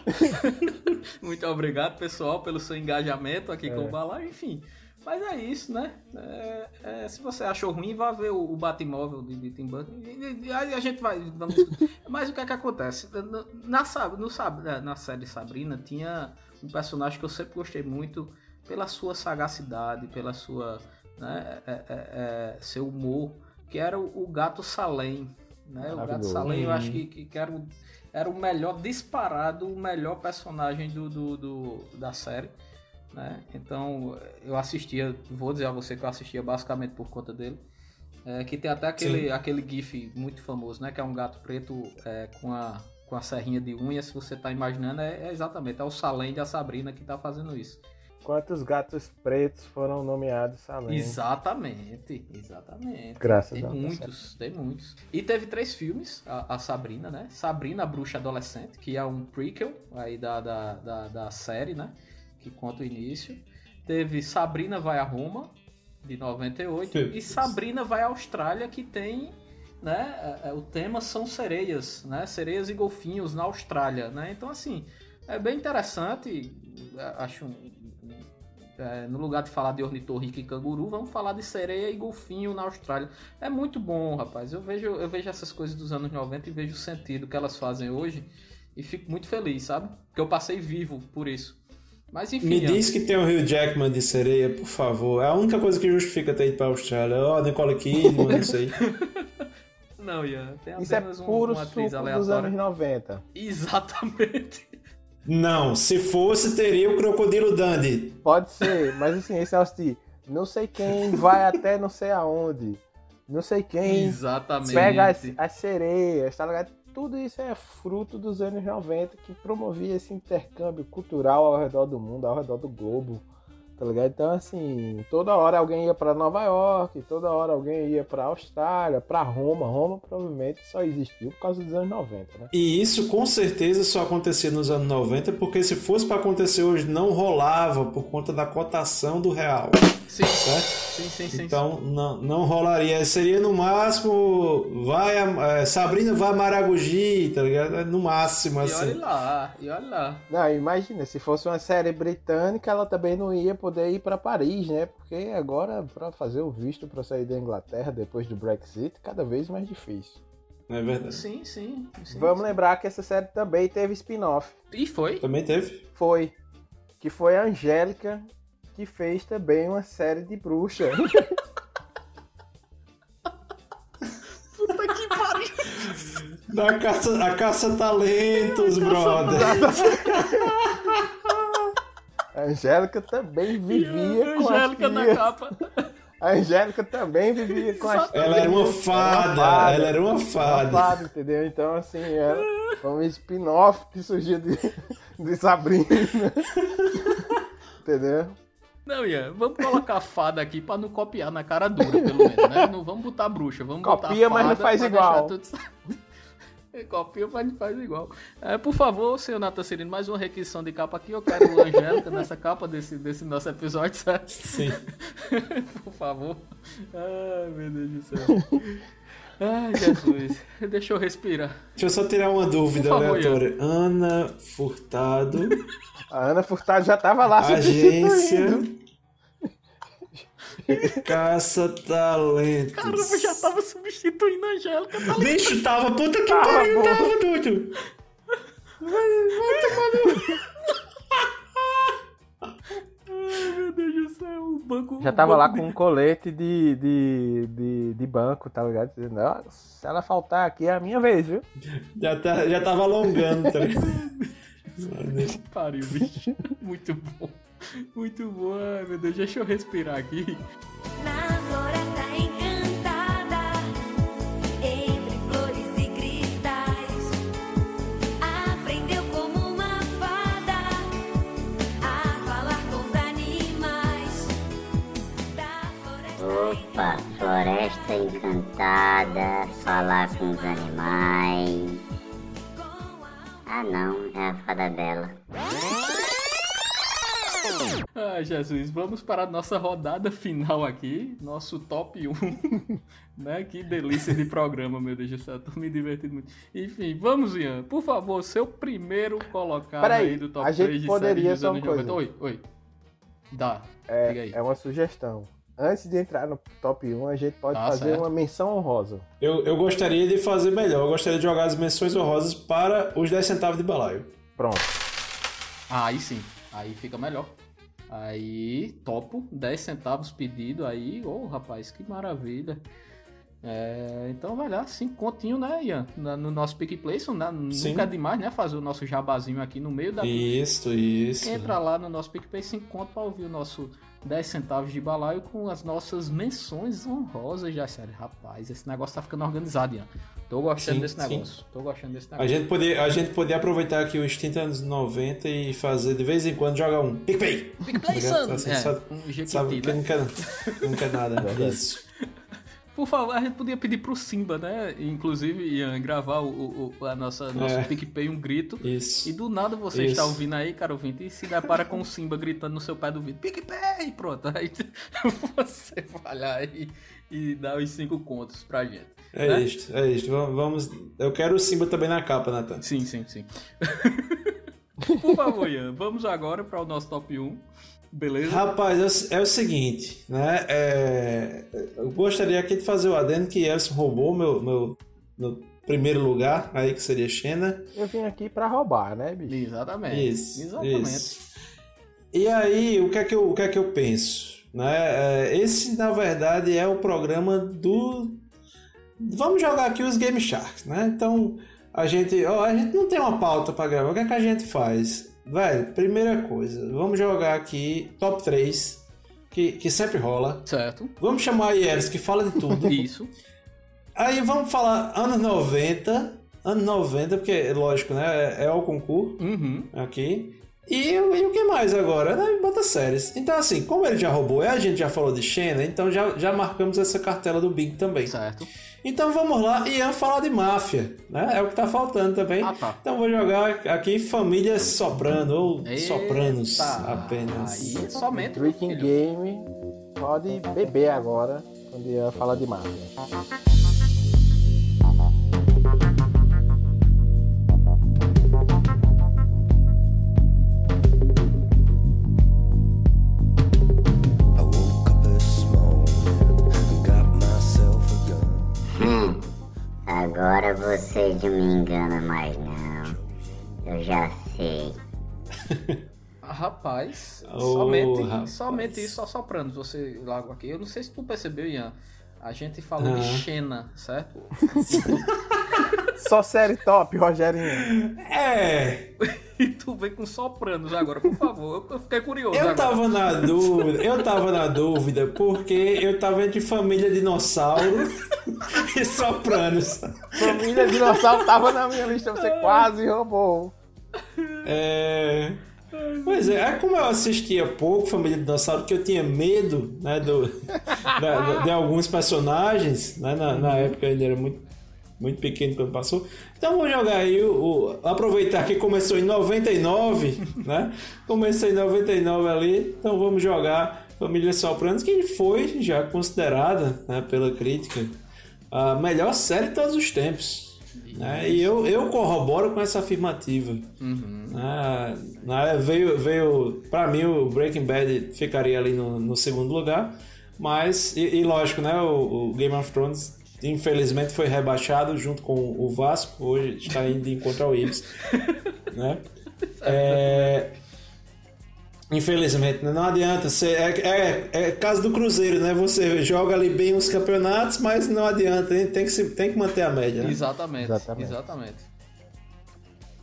Muito obrigado, pessoal, pelo seu engajamento aqui com o Balá, enfim. Mas é isso, né? É, é, se você achou ruim, vá ver o, o Batmóvel de, de Tim Burton. E, e- e aí a gente vai. Vamos... Mas o que é que acontece? Na, na, na série Sabrina tinha um personagem que eu sempre gostei muito pela sua sagacidade, pela sua. Né, é, é, é, seu humor, que era o, o gato Salem. Né? O gato. Salem eu acho que, que, que era, o, era o melhor, disparado, o melhor personagem do, do, do- da série. Né? Então eu assistia, vou dizer a você que eu assistia basicamente por conta dele. É, que tem até aquele, Sim. aquele gif muito famoso, né? Que é um gato preto é, com, a, com a serrinha de unha. Se você tá imaginando, é, é exatamente, é o Salem da Sabrina que tá fazendo isso. Quantos gatos pretos foram nomeados Salem? Exatamente, exatamente. Graças tem a Deus. muitos, tem muitos. E teve três filmes, a, a Sabrina, né? Sabrina, a Bruxa Adolescente, que é um prequel aí da, da, da, da série, né? Que conta o início. Teve Sabrina Vai a Roma, de 98. Meu e. Sabrina Vai à Austrália, que tem... Né, é, é, o tema são sereias, né? Sereias e golfinhos na Austrália, né? Então, assim, é bem interessante. é, Acho é, no lugar de falar de ornitorrinco e canguru, vamos falar de sereia e golfinho na Austrália. É muito bom, rapaz. Eu vejo, eu vejo essas coisas dos anos 90 e vejo o sentido que elas fazem hoje e fico muito feliz, sabe? Porque eu passei vivo por isso. Mas enfim, Me Ana, diz que tem o Rio Jackman de sereia, por favor. É a única coisa que justifica ter ido pra Austrália. Ó, Nicole Kidman, isso aí. não, Ian, tem Isso é apenas um- puro uma suco atriz dos aleatória. anos 90. Exatamente. Não, se fosse, teria o Crocodilo Dandy. Pode ser, mas assim, esse é o de não sei quem vai até não sei aonde. Não sei quem Exatamente. pega as, as sereias, tá ligado? Tudo isso é fruto dos anos 90 que promovia esse intercâmbio cultural ao redor do mundo, ao redor do globo. Tá ligado? Então, assim, toda hora alguém ia pra Nova York, toda hora alguém ia pra Austrália, pra Roma. Roma provavelmente só existiu por causa dos anos 90, né? E isso com certeza só acontecia nos anos 90, porque se fosse pra acontecer hoje, não rolava por conta da cotação do real. Sim, Certo? sim, sim, sim. Então não, não rolaria. Seria no máximo. Vai a, é, Sabrina vai a Maragogi, tá ligado? É No máximo, E assim. olha lá, e olha lá. Não, imagina, se fosse uma série britânica, ela também não ia poder ir pra Paris, né? Porque agora, pra fazer o visto pra sair da Inglaterra depois do Brexit, cada vez mais difícil. É verdade. Sim, sim. sim Vamos sim. lembrar que essa série também teve spin-off. E foi. Também teve. Foi. Que foi a Angélica que fez também uma série de bruxa. Puta que pariu. Da caça, a caça-talentos, brother. A Angélica também vivia com as Angélica na capa. A Angélica também vivia com as Ela era uma fada. fada. Ela era uma Uma fada. fada, entendeu? Então, assim, era foi um spin-off que surgiu de, de Sabrina. entendeu? Não, Ian, vamos colocar fada aqui pra não copiar na cara dura, pelo menos, né? Não vamos botar bruxa, vamos botar Copia, mas não fada faz igual. tudo Copia, mas não faz igual. É, por favor, senhor Cirino, mais uma requisição de capa aqui. Eu quero Angélica nessa capa desse, desse nosso episódio, certo? Sim. por favor. Ai, meu Deus do céu. Ai, Jesus. Deixa eu respirar. Deixa eu só tirar uma dúvida favor, aleatória. Ana Furtado, A Ana Furtado já tava lá agência substituindo. Caça-talentos. Caramba, já tava substituindo a Angélica, tá? Bicho, tava puta que Tava pariu, bom. tava, doido. Ai, meu Deus do céu. O banco. Já tava lá com um colete de, de, de, de banco, tá ligado? Dizendo, "Ó, se ela faltar aqui é a minha vez, viu? Já, tá, já tava alongando, tá ligado? Pariu, bicho. Muito bom. Muito bom. Ai, meu Deus, deixa eu respirar aqui. Na floresta encantada, entre flores e cristais, aprendeu como uma fada a falar com os animais da floresta Opa, floresta encantada, falar com os animais. Ah não, é a fada bela. Ah, Jesus, vamos para a nossa rodada final aqui, nosso top 1. né? Que delícia de programa, meu Deus do céu, tô me divertindo muito. Enfim, vamos, Ian. Por favor, seu primeiro colocado Peraí, aí do top a gente 3 de poderia anos 90. coisa. Oi, oi. Dá. Diga aí. É, é uma sugestão. Antes de entrar no top 1, a gente pode Tá fazer certo. uma menção honrosa. Eu, eu gostaria de fazer melhor. Eu gostaria de jogar as menções honrosas para os 10 centavos de balaio. Pronto. Ah, aí sim. Aí fica melhor. Aí, topo. 10 centavos pedido aí. Ô, rapaz, que maravilha. É, então vai lá, 5 continho, né, Ian? No nosso Pick Place. Né? Nunca é demais, né? Fazer o nosso jabazinho aqui no meio da. Isso, isso. Entra lá no nosso PicPay 5 conto pra ouvir o nosso 10 centavos de balaio com as nossas menções honrosas da série. Rapaz, esse negócio tá ficando organizado, Ian. Tô gostando Sim, desse sim. negócio. Tô gostando desse A negócio. gente, poder, a gente poder aproveitar aqui o extinto anos 90 e fazer de vez em quando jogar um PicPay. PicPay, Sabe- son! assim, É, sabe- um Jequiti, Sabe que né? não quer, não quer nada. Isso. Por favor, a gente podia pedir pro Simba, né? Inclusive, Ian, gravar o, o- o- a nossa, nosso É. PicPay um grito. Isso. E do nada você Isso. está ouvindo aí, cara ouvinte, e se depara com o Simba gritando no seu pé do vídeo, PicPay! Pronto, aí você vai lá e, e dá os cinco contos pra gente. É né? isto, é isto. Vamos, Eu quero o Simba também na capa, Nathan. Sim, sim, sim. Por favor, Ian, vamos agora para o nosso top 1. Beleza? Rapaz, é o- é o seguinte, né? É, eu gostaria aqui de fazer o adendo que Elson roubou meu, meu, meu primeiro lugar, aí que seria Xena. Eu vim aqui pra roubar, né, bicho? Exatamente. Isso, Exatamente. isso. E aí, o que é que eu, o que é que eu penso? Né? É, Esse, na verdade, é o programa do. Vamos jogar aqui os Game Sharks, né? Então, a gente, ó, a gente não tem uma pauta pra gravar. O que é que a gente faz? Velho, primeira coisa, vamos jogar aqui top 3, que, que sempre rola. Certo. Vamos chamar a Yeris, que fala de tudo. Isso. Aí vamos falar anos 90. Anos 90, porque, lógico, né? É, é o concurso Uhum. aqui. E, e o que mais agora? Né? Bota séries. Então, assim, como ele já roubou e a gente já falou de Xena, então já, já marcamos essa cartela do Big também. Certo. Então vamos lá, Ian falar de máfia, né? É o que tá faltando também. Ah, tá. Então vou jogar aqui Família Soprano, ou Eita. Sopranos apenas. Aí somente meu Drinking. Game pode beber agora quando ia falar de máfia. Não me enganam mais não. Eu já sei. Ah, Rapaz, Ô, somente, rapaz. somente isso, só soprando você logo aqui. Eu não sei se tu percebeu, Ian. A gente falou de Aham. Xena, certo? Só série top, Rogerinho. É, E tu vem com sopranos agora, por favor. Eu, eu fiquei curioso eu agora. tava na dúvida, eu tava na dúvida porque eu tava entre Família Dinossauro e Sopranos. Família Dinossauro tava na minha lista, você quase roubou. É. Pois é, é como eu assistia pouco Família Dinossauro, que eu tinha medo né, do, da- de alguns personagens, né, na, na época ainda era muito, muito pequeno quando passou. Então vou jogar aí, o, o- aproveitar que começou em 99, né? Comecei em 99 ali, então vamos jogar Família Sopranos, que foi já considerada né, pela crítica a melhor série de todos os tempos. Né? E eu, eu corroboro com essa afirmativa. Ah, né, veio, veio para mim o Breaking Bad ficaria ali no, no segundo lugar, mas e, e lógico, né, o, o Game of Thrones infelizmente foi rebaixado junto com o Vasco, hoje está indo de encontro ao Ibis, né? É, Infelizmente, né? não adianta. Você, é, é, é caso do Cruzeiro, né? Você joga ali bem os campeonatos, mas não adianta. hein? Tem que, se- tem que manter a média. né? Exatamente, Exatamente. exatamente.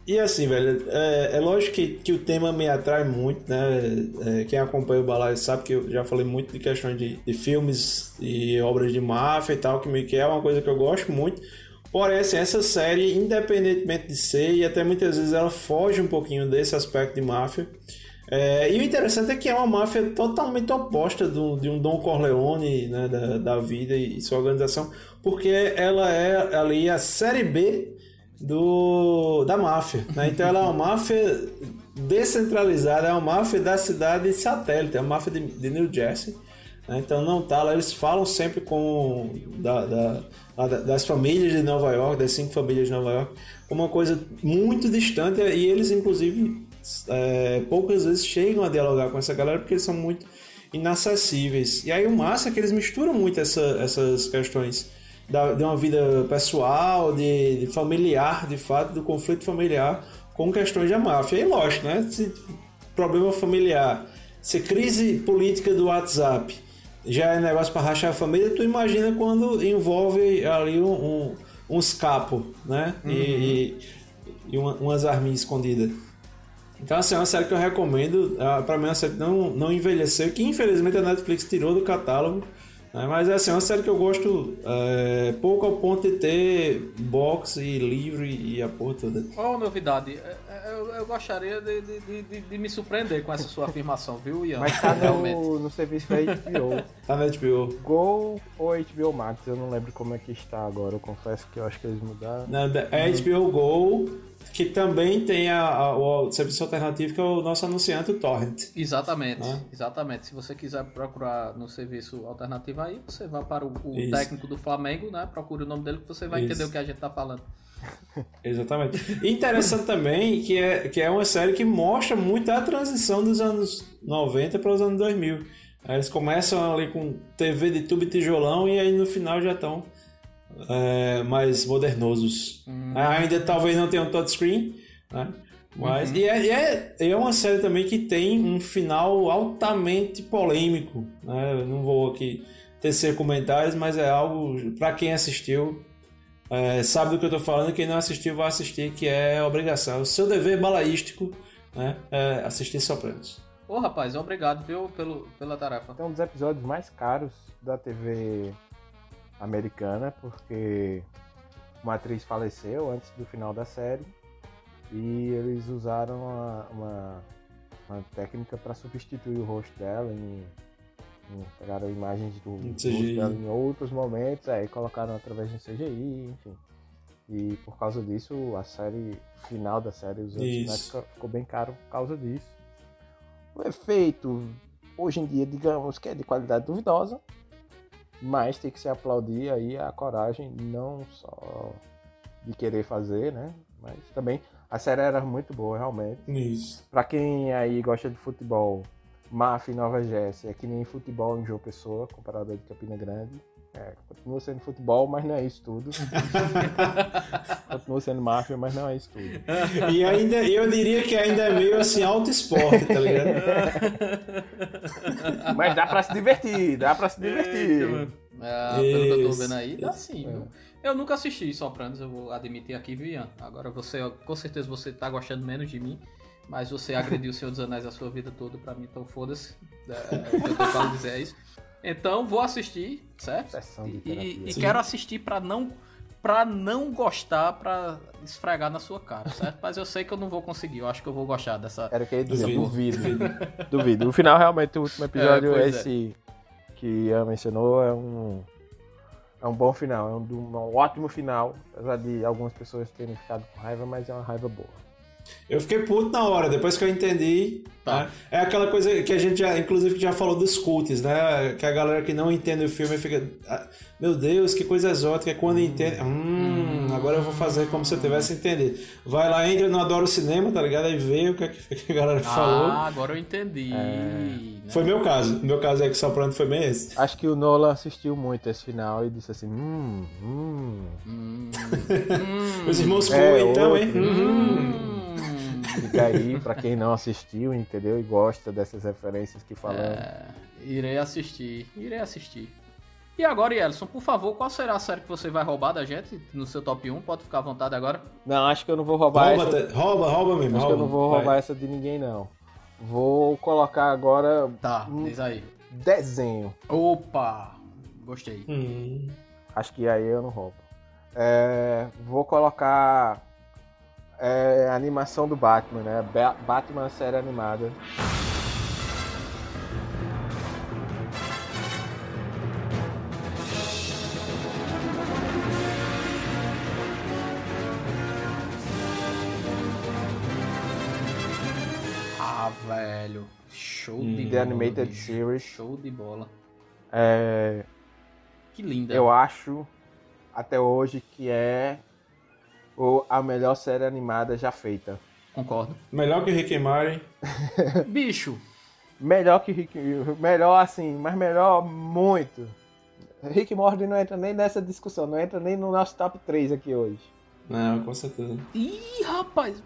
E assim, velho, é, é lógico que, que o tema me atrai muito, né? É, quem acompanha o Balaio sabe que eu já falei muito de questões de, de filmes e obras de máfia e tal, que, me, que é uma coisa que eu gosto muito. Porém, assim, essa série, independentemente de ser, e até muitas vezes ela foge um pouquinho desse aspecto de máfia, É, e o interessante é que é uma máfia totalmente oposta do, de um Don Corleone né, da, da vida e sua organização, porque ela é ali a série B do, da máfia. Né? Então ela é uma máfia descentralizada, é uma máfia da cidade satélite, é uma máfia de, de New Jersey. né? Então não tá lá, eles falam sempre com da, da- da- das famílias de Nova York, das cinco famílias de Nova York, uma coisa muito distante e eles inclusive é, poucas vezes chegam a dialogar com essa galera porque eles são muito inacessíveis. E aí o massa é que eles misturam muito essa- essas questões da- de uma vida pessoal, de, de familiar, de fato, do conflito familiar com questões da máfia. E lógico, né? Se problema familiar, se crise política do WhatsApp já é negócio para rachar a família, tu imagina quando envolve ali um, um, uns capos, né? E, e, e uma- umas arminhas escondidas. Então, assim, é uma série que eu recomendo. Ah, Pra mim, é uma série que não, não envelheceu, que infelizmente a Netflix tirou do catálogo. né? Mas, assim, é uma série que eu gosto é, pouco ao ponto de ter box e livro e, a porra toda. Qual a novidade? É, é, Eu, eu gostaria de, de- de- de- me surpreender com essa sua afirmação, viu, Ian? Mas tá no, no serviço da HBO. Tá na HBO. Go ou HBO Max, eu não lembro como é que está agora. Eu confesso que eu acho que eles mudaram. Na- É HBO Go, que também tem a, a- o serviço alternativo que é o nosso anunciante, o Torrent. Exatamente, Né? exatamente. Se você quiser procurar no serviço alternativo aí, você vai para o, o técnico do Flamengo, né? Procure o nome dele que você vai Isso. entender o que a gente tá falando. Exatamente. Interessante também que é, que é uma série que mostra muito a transição dos anos 90 para os anos 2000. Aí Eles começam ali com TV de tubo e tijolão e aí no final já estão é, mais modernosos. Ainda talvez não tenham touchscreen, né? Mas, Uhum. e, é, e é, e é uma série também que tem um final altamente polêmico. Né? Não vou aqui tecer comentários, mas é algo para quem assistiu é, sabe do que eu tô falando, quem não assistiu vai assistir, que é obrigação. O seu dever balaístico né, é assistir Sopranos. Ô rapaz, obrigado, viu, pelo, pela tarefa. É um dos episódios mais caros da TV americana, porque uma atriz faleceu antes do final da série e eles usaram uma, uma, uma técnica para substituir o rosto dela em, em- pegaram imagens do rosto dela em outros momentos, aí colocaram através de um CGI, enfim. E por causa disso, a série o final da série, os ficou bem caro por causa disso. O efeito, hoje em dia, digamos que é de qualidade duvidosa, mas tem que se aplaudir aí a coragem não só de querer fazer, né? Mas também a série era muito boa, realmente. Isso. Pra quem aí gosta de futebol, Mafia e Nova Jersey é que nem futebol em João Pessoa, comparado a de Campina Grande. É, continua sendo futebol, mas não é isso tudo. continua sendo máfia, mas não é isso tudo. E ainda, eu diria que ainda é meio assim alto esporte, tá ligado? Mas dá pra se divertir, dá pra se divertir. É, pelo que eu tô vendo aí, dá sim. viu? Eu nunca assisti Sopranos, eu vou admitir aqui, viu, Ian? Agora você, com certeza você tá gostando menos de mim, mas você agrediu o Senhor dos Anéis a sua vida toda pra mim, então foda-se. É, que eu tô falando dizer é isso. Então vou assistir, certo? Sessão de E, e quero assistir pra não para não gostar, pra esfregar na sua cara, certo? Mas eu sei que eu não vou conseguir, eu acho que eu vou gostar dessa. Era que Duvido. duvido. Duvido. No final, realmente, o último episódio, É, pois é. esse que Ian mencionou, é um. É um bom final, é um, um ótimo final, apesar de algumas pessoas terem ficado com raiva, mas é uma raiva boa. Eu fiquei puto na hora, depois que eu entendi. Tá. né? É aquela coisa que a gente já, inclusive, já falou dos cults, né? Que a galera que não entende o filme fica. "Ah, Meu Deus, que coisa exótica. É Quando entende. Hum, agora eu vou fazer como se eu tivesse entendido. Vai lá, entra no Adoro Cinema, tá ligado? Aí vê o que, é que a galera falou. Ah, agora eu entendi. né? Foi meu caso. Meu caso é que Soprano foi bem esse. Acho que o Nolan assistiu muito esse final e disse assim: hum, hum. Hum, Os irmãos É, Coen, então, hein? outro. Hum. Fica aí pra quem não assistiu, entendeu? E gosta dessas referências que falamos. É, irei assistir, irei assistir. E agora, Yelson, por favor, qual será a série que você vai roubar da gente no seu top 1? Pode ficar à vontade agora. Não, acho que eu não vou roubar Rouba, essa. te- rouba, rouba mesmo. Acho que eu não rouba. vou Vai. roubar essa de ninguém, não. Vou colocar agora Tá, Hum. diz aí. desenho. Opa! Gostei. Hum. Acho que aí eu não roubo. É, vou colocar é a animação do Batman, né? Ba- Batman série animada. Ah, velho. Show de The bola. Animated bicho. Series. Show de bola. É, Que linda. eu acho até hoje que é o- a melhor série animada já feita. Concordo. Melhor que Rick and Morty. Bicho, Melhor que Rick. Melhor assim, mas melhor muito. Rick e Morty não entra nem nessa discussão, não entra nem no nosso top 3 aqui hoje. Não, com certeza. Ih, rapaz.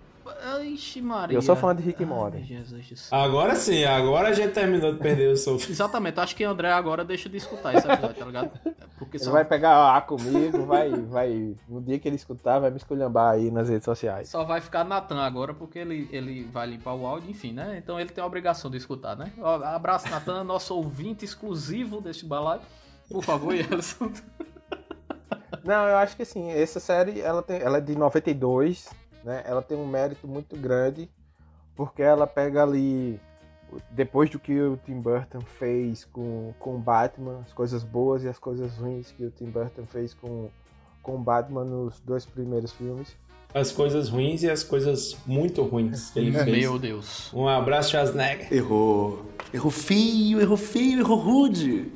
Ixi, Maria. Eu sou fã de Rick e Ai, Morty. Jesus do céu. Agora sim, agora a gente terminou de perder o seu. Exatamente, acho que o André agora deixa de escutar esse episódio, tá ligado? Porque Ele só vai pegar A comigo, vai, vai. No dia que ele escutar, vai me esculhambar aí nas redes sociais. Só vai ficar Natan agora, porque ele, ele vai limpar o áudio, enfim, né? Então ele tem a obrigação de escutar, né? Abraço, Natan, nosso ouvinte exclusivo deste balaio. Por favor, Yelson. Não, eu acho que assim, essa série ela, tem, ela é de 92, né? Ela tem um mérito muito grande, porque ela pega ali, depois do que o Tim Burton fez com com o Batman, as coisas boas e as coisas ruins que o Tim Burton fez com com o Batman nos dois primeiros filmes. As coisas ruins e as coisas muito ruins que ele fez. Meu Deus. Um abraço, Schwarzenegger. Errou. Errou feio, errou feio, errou rude.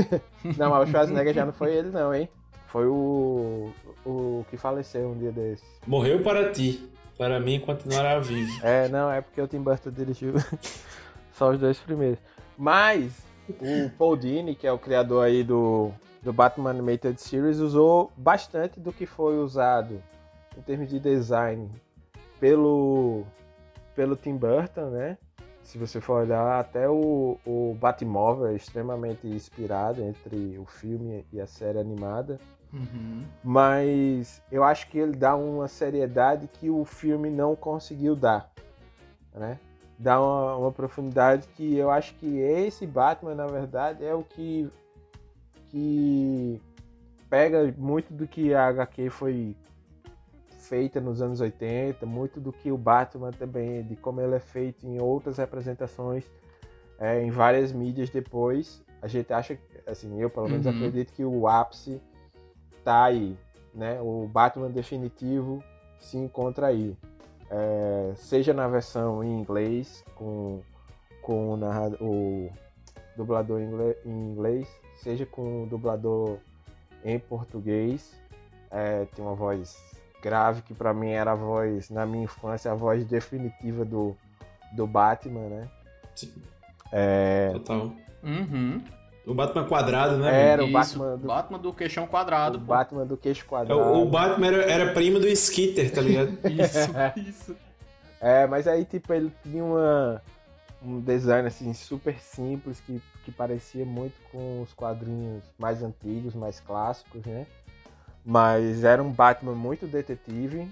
Não, mas o Schwarzenegger já não foi ele não, hein? Foi o o que faleceu um dia desses. Morreu para ti. Para mim, continuará vivo. É, não, é porque o Tim Burton dirigiu só os dois primeiros. Mas o Paul Dini, que é o criador aí do, do Batman Animated Series, usou bastante do que foi usado em termos de design pelo, pelo Tim Burton, né? Se você for olhar, até o, o Batmóvel é extremamente inspirado entre o filme e a série animada Uhum. mas eu acho que ele dá uma seriedade que o filme não conseguiu dar, né? Dá uma, uma profundidade que eu acho que esse Batman, na verdade, é o que que pega muito do que a HQ foi feita nos anos 80, muito do que o Batman também, de como ele é feito em outras representações, é, em várias mídias depois. A gente acha, assim, eu pelo menos Uhum. acredito que o ápice tá aí, né? O Batman definitivo se encontra aí. É, seja na versão em inglês, com, com o, narrador, o dublador em inglês, seja com o dublador em português. É, tem uma voz grave, que pra mim era a voz, na minha infância, a voz definitiva do, do Batman, né? Sim. É, Total. Uhum. O Batman quadrado, né? Era o Batman do, Batman do queixão quadrado. o pô. Batman do queixo É, quadrado. O, o Batman era, era primo do Skitter, tá ligado? Isso, isso. É, mas aí, tipo, ele tinha uma, um design, assim, super simples, que, que parecia muito com os quadrinhos mais antigos, mais clássicos, né? Mas era um Batman muito detetive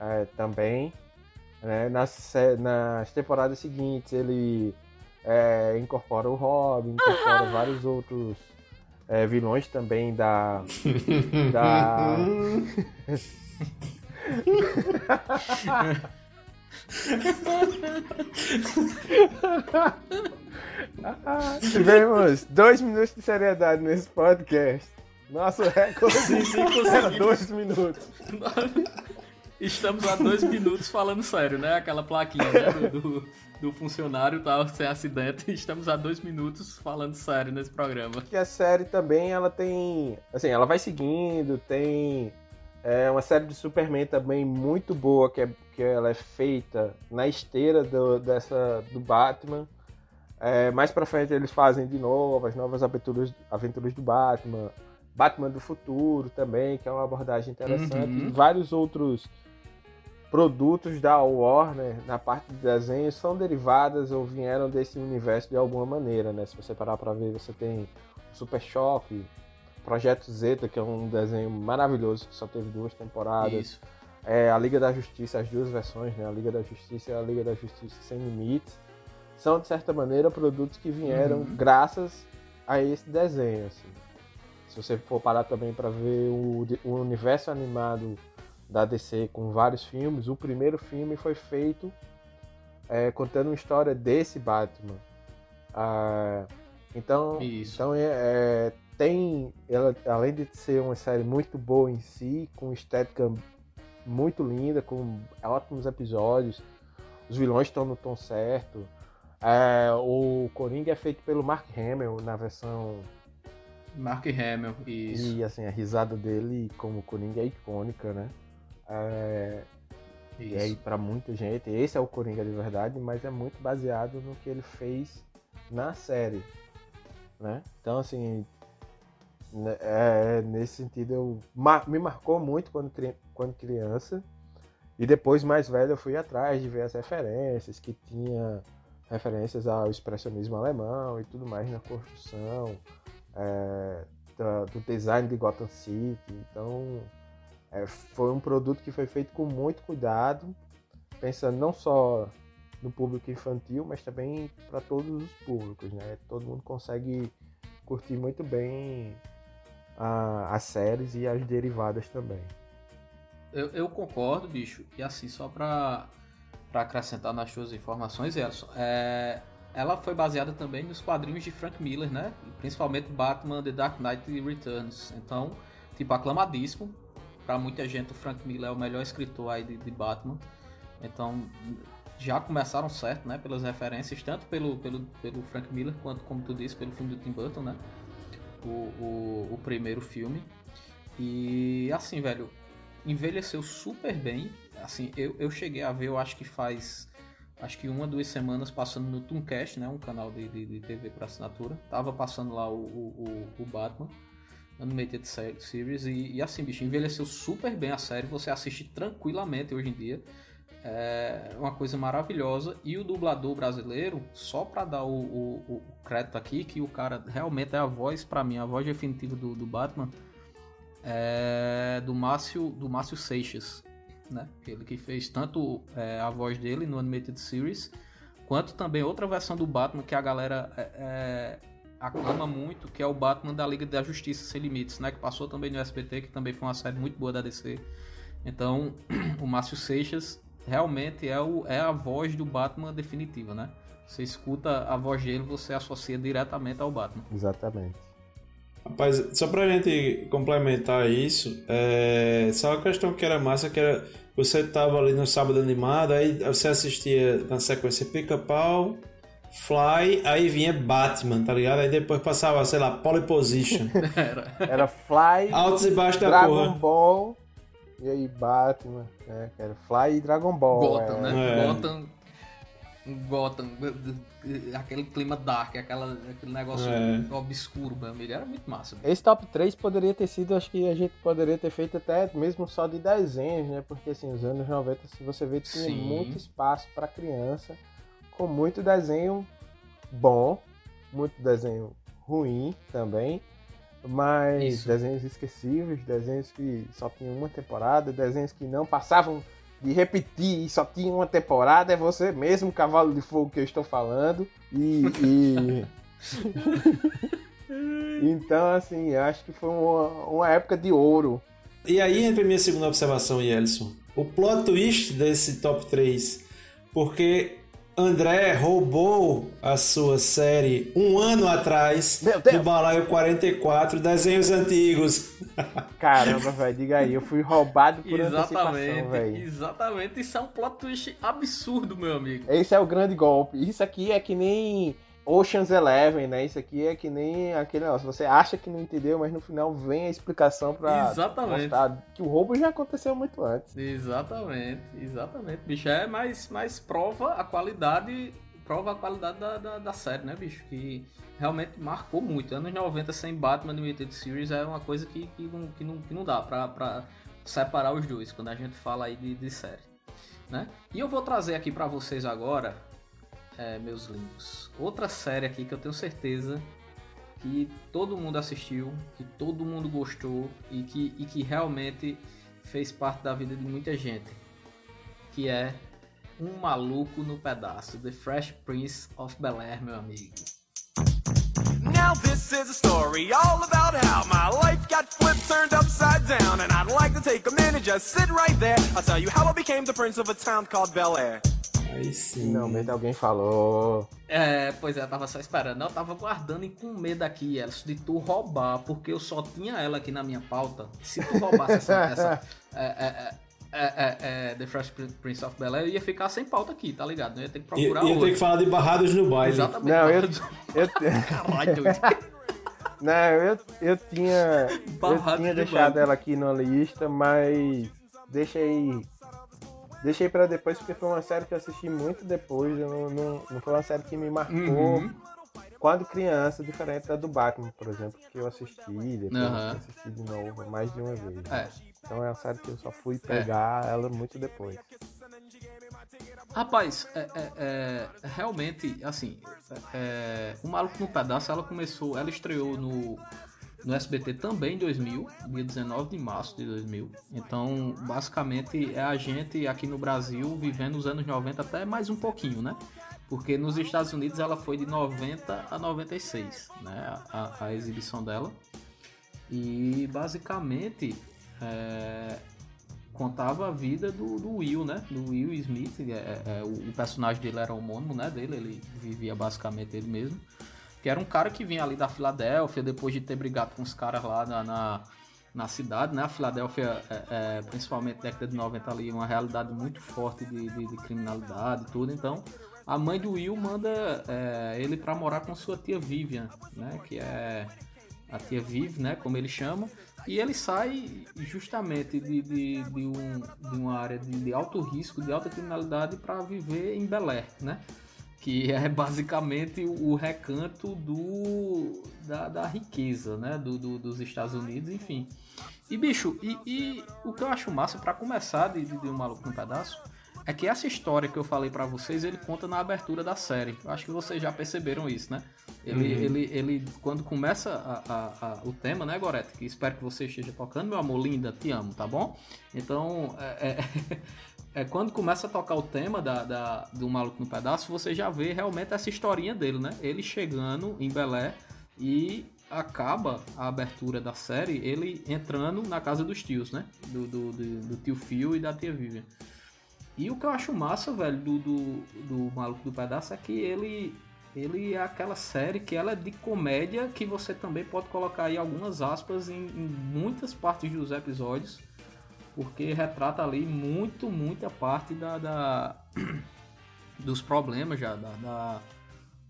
é, também. Né? Nas, nas temporadas seguintes, ele é, incorpora o Robin, incorpora vários outros é, vilões também da... da... Ah, Tivemos dois minutos de seriedade nesse podcast. Nosso recorde Sim, era dois minutos. Estamos há dois minutos falando sério, né? Aquela plaquinha né? do, do, do funcionário tá sem acidente. Estamos há dois minutos falando sério nesse programa. Que a série também ela tem, assim, ela vai seguindo, tem é, uma série de Superman também muito boa que, é, que ela é feita na esteira do, dessa do Batman. É, mais pra frente eles fazem de novo as novas aventuras, aventuras do Batman, Batman do futuro também, que é uma abordagem interessante, Uhum. vários outros produtos da Warner na parte de desenho são derivadas ou vieram desse universo de alguma maneira, né? Se você parar pra ver, você tem Super Choque, Projeto Zeta, que é um desenho maravilhoso que só teve duas temporadas. Isso. É, a Liga da Justiça, as duas versões, né? A Liga da Justiça e a Liga da Justiça Sem Limites. São, de certa maneira, produtos que vieram Uhum. graças a esse desenho. Assim. Se você for parar também para ver o, o universo animado da DC com vários filmes. O primeiro filme foi feito é, contando uma história desse Batman. Ah, então, Isso. então é, é, tem, ela, além de ser uma série muito boa em si, com estética muito linda, com ótimos episódios, os vilões estão no tom certo. É, o Coringa é feito pelo Mark Hamill na versão Mark Hamill, isso. e assim, a risada dele como Coringa é icônica, né? É, e aí, pra muita gente, esse é o Coringa de verdade, mas é muito baseado no que ele fez na série, né? Então, assim, né, é, nesse sentido, eu, ma- me marcou muito quando, cri- quando criança. E depois, mais velho, eu fui atrás de ver as referências, que tinha referências ao expressionismo alemão e tudo mais na construção, é, da- do design de Gotham City. Então, é, foi um produto que foi feito com muito cuidado, pensando não só no público infantil, mas também para todos os públicos, né? Todo mundo consegue curtir muito bem a- as séries e as derivadas também. Eu, eu concordo, bicho. E assim, só pra acrescentar nas suas informações, Elson, é, ela foi baseada também nos quadrinhos de Frank Miller, né? Principalmente Batman The Dark Knight Returns. Então, tipo, aclamadíssimo. Pra muita gente, o Frank Miller é o melhor escritor aí de, de Batman. Então, já começaram certo, né? Pelas referências, tanto pelo, pelo, pelo Frank Miller, quanto, como tu disse, pelo filme do Tim Burton, né? O, o, o primeiro filme. E assim, velho, envelheceu super bem. Assim, eu, eu cheguei a ver, eu acho que faz. Acho que uma, duas semanas passando no Tooncast, né? Um canal de, de, de TV para assinatura. Tava passando lá o, o, o Batman. Animated Se- Series. E, e assim, bicho, envelheceu super bem a série. Você assiste tranquilamente hoje em dia. É uma coisa maravilhosa. E o dublador brasileiro, só pra dar o, o, o crédito aqui, que o cara realmente é a voz, pra mim, a voz definitiva do, do Batman é do Márcio, do Márcio Seixas, né? Ele que fez tanto é, a voz dele no Animated Series, quanto também outra versão do Batman que a galera é, é, aclama muito, que é o Batman da Liga da Justiça Sem Limites, né? Que passou também no SBT, que também foi uma série muito boa da DC. Então, o Márcio Seixas realmente é, o, é a voz do Batman definitiva, né? Você escuta a voz dele, você associa diretamente ao Batman. Exatamente. Rapaz, só pra gente complementar isso, é... só uma questão que era massa, que era você tava ali no sábado animado, aí você assistia na sequência Pica-Pau, Fly, aí vinha Batman, tá ligado? Aí depois passava, sei lá, Pole Position. Era. Era Fly, Altos e baixos da Dragon porra. Ball e aí Batman, Era Fly e Dragon Ball. Gotham, é. né? É. Gotham. Gotham, aquele clima dark, aquela, aquele negócio É. obscuro, meu amigo. Era muito massa. Esse top 3 poderia ter sido, acho que a gente poderia ter feito até mesmo só de desenhos, né? Porque assim, os anos 90, se você vê, tinha Sim. muito espaço para criança, com muito desenho bom, muito desenho ruim também, mas Isso. desenhos esquecíveis, desenhos que só tinham uma temporada, desenhos que não passavam de repetir e só tinha uma temporada, é você mesmo, Cavalo de Fogo, que eu estou falando. E. e- então, assim, eu acho que foi uma, uma época de ouro. E aí entra a minha segunda observação, Yelson. O plot twist desse top 3. Porque André roubou a sua série um ano atrás Meu Deus! do Balaio 44, desenhos antigos. Caramba, velho, diga aí, eu fui roubado por antecipação, Exatamente, velho. exatamente. Isso é um plot twist absurdo, meu amigo. Esse é o grande golpe. Isso aqui é que nem Ocean's Eleven, né? Isso aqui é que nem aquele negócio. Você acha que não entendeu, mas no final vem a explicação pra Exatamente. mostrar que o roubo já aconteceu muito antes. Exatamente, exatamente, bicho. É mais, mais prova a qualidade. Prova a qualidade da, da, da série, né, bicho? Que realmente marcou muito. Anos 90 sem Batman Limited Series é uma coisa que, que, não, que, não, que não dá pra, pra separar os dois quando a gente fala aí de, de série. Né? E eu vou trazer aqui pra vocês agora, é, meus lindos, outra série aqui que eu tenho certeza que todo mundo assistiu, que todo mundo gostou e que, e que realmente fez parte da vida de muita gente, que é Um Maluco no Pedaço, The Fresh Prince of Bel-Air, meu amigo. Now this is a story all about how my life got flipped, turned upside down, and I'd like to take a minute, just sit right there. I'll tell you how I became the prince of a town called Bel Air. Aí sim. Finalmente alguém falou. É, pois é, eu tava só esperando. Eu tava guardando e com medo aqui, Elcio, de tu roubar, porque eu só tinha ela aqui na minha pauta. Se tu roubasse essa. essa é, é, é, é, é, é, The Fresh Prince of Bel Air, eu ia ficar sem pauta aqui, tá ligado? Eu ia ter que Ia, procurar ia ter outra. que falar de barrados no baile. Exatamente. Não, eu. Eu Caralho, doido. Não, eu, eu tinha. Eu Barrados tinha do deixado ela aqui na lista, mas deixei. Deixei pra depois porque foi uma série que eu assisti muito depois. não, não, não foi uma série que me marcou Uhum. quando criança, diferente da do Batman, por exemplo, que eu assisti, depois eu assisti de novo mais de uma vez. É. Então é uma série que eu só fui pegar ela muito depois. Rapaz, é, é- é, realmente, assim, é, o Maluco no Pedaço, ela começou, ela estreou no, no SBT também em 2000, dia 19 de março de 2000. Então, basicamente, é a gente aqui no Brasil vivendo os anos 90 até mais um pouquinho, né? Porque nos Estados Unidos ela foi de 90 a 96, né? A, a exibição dela. E basicamente é, contava a vida do, do Will, né? Do Will Smith. é, é, o, o personagem dele era homônimo, né? Dele, ele vivia basicamente ele mesmo. Que era um cara que vinha ali da Filadélfia depois de ter brigado com os caras lá na, na, na cidade, né? A Filadélfia, é, é, principalmente na década de 90 ali, uma realidade muito forte de, de, de criminalidade e tudo. Então, a mãe do Will manda é, ele para morar com sua tia Vivian, né? Que é a tia Viv, né, como ele chama, e ele sai justamente de, de, de, um, de uma área de, de alto risco, de alta criminalidade, para viver em Belé, né? Que é basicamente o recanto do, da, da riqueza, né? Do, do- dos Estados Unidos, enfim. E bicho, e, e o que eu acho massa, para começar de, de, Um Maluco no Pedaço, é que essa história que eu falei pra vocês, ele conta na abertura da série. Eu acho que vocês já perceberam isso, né? Ele, Uhum. ele, ele quando começa a- a- a- o tema, né, Gorete? Que espero que você esteja tocando, meu amor, linda, te amo, tá bom? Então, é, é- é quando começa a tocar o tema da, da- do Maluco no Pedaço, você já vê realmente essa historinha dele, né? Ele chegando em Belé e acaba a abertura da série ele entrando na casa dos tios, né? Do, do, do, do tio Phil e da tia Vivian. E o que eu acho massa, velho, do, do, do Maluco do Pedaço é que ele, ele é aquela série que ela é de comédia que você também pode colocar aí algumas aspas em, em muitas partes dos episódios, porque retrata ali muito, muita parte da, da- dos problemas já da, da,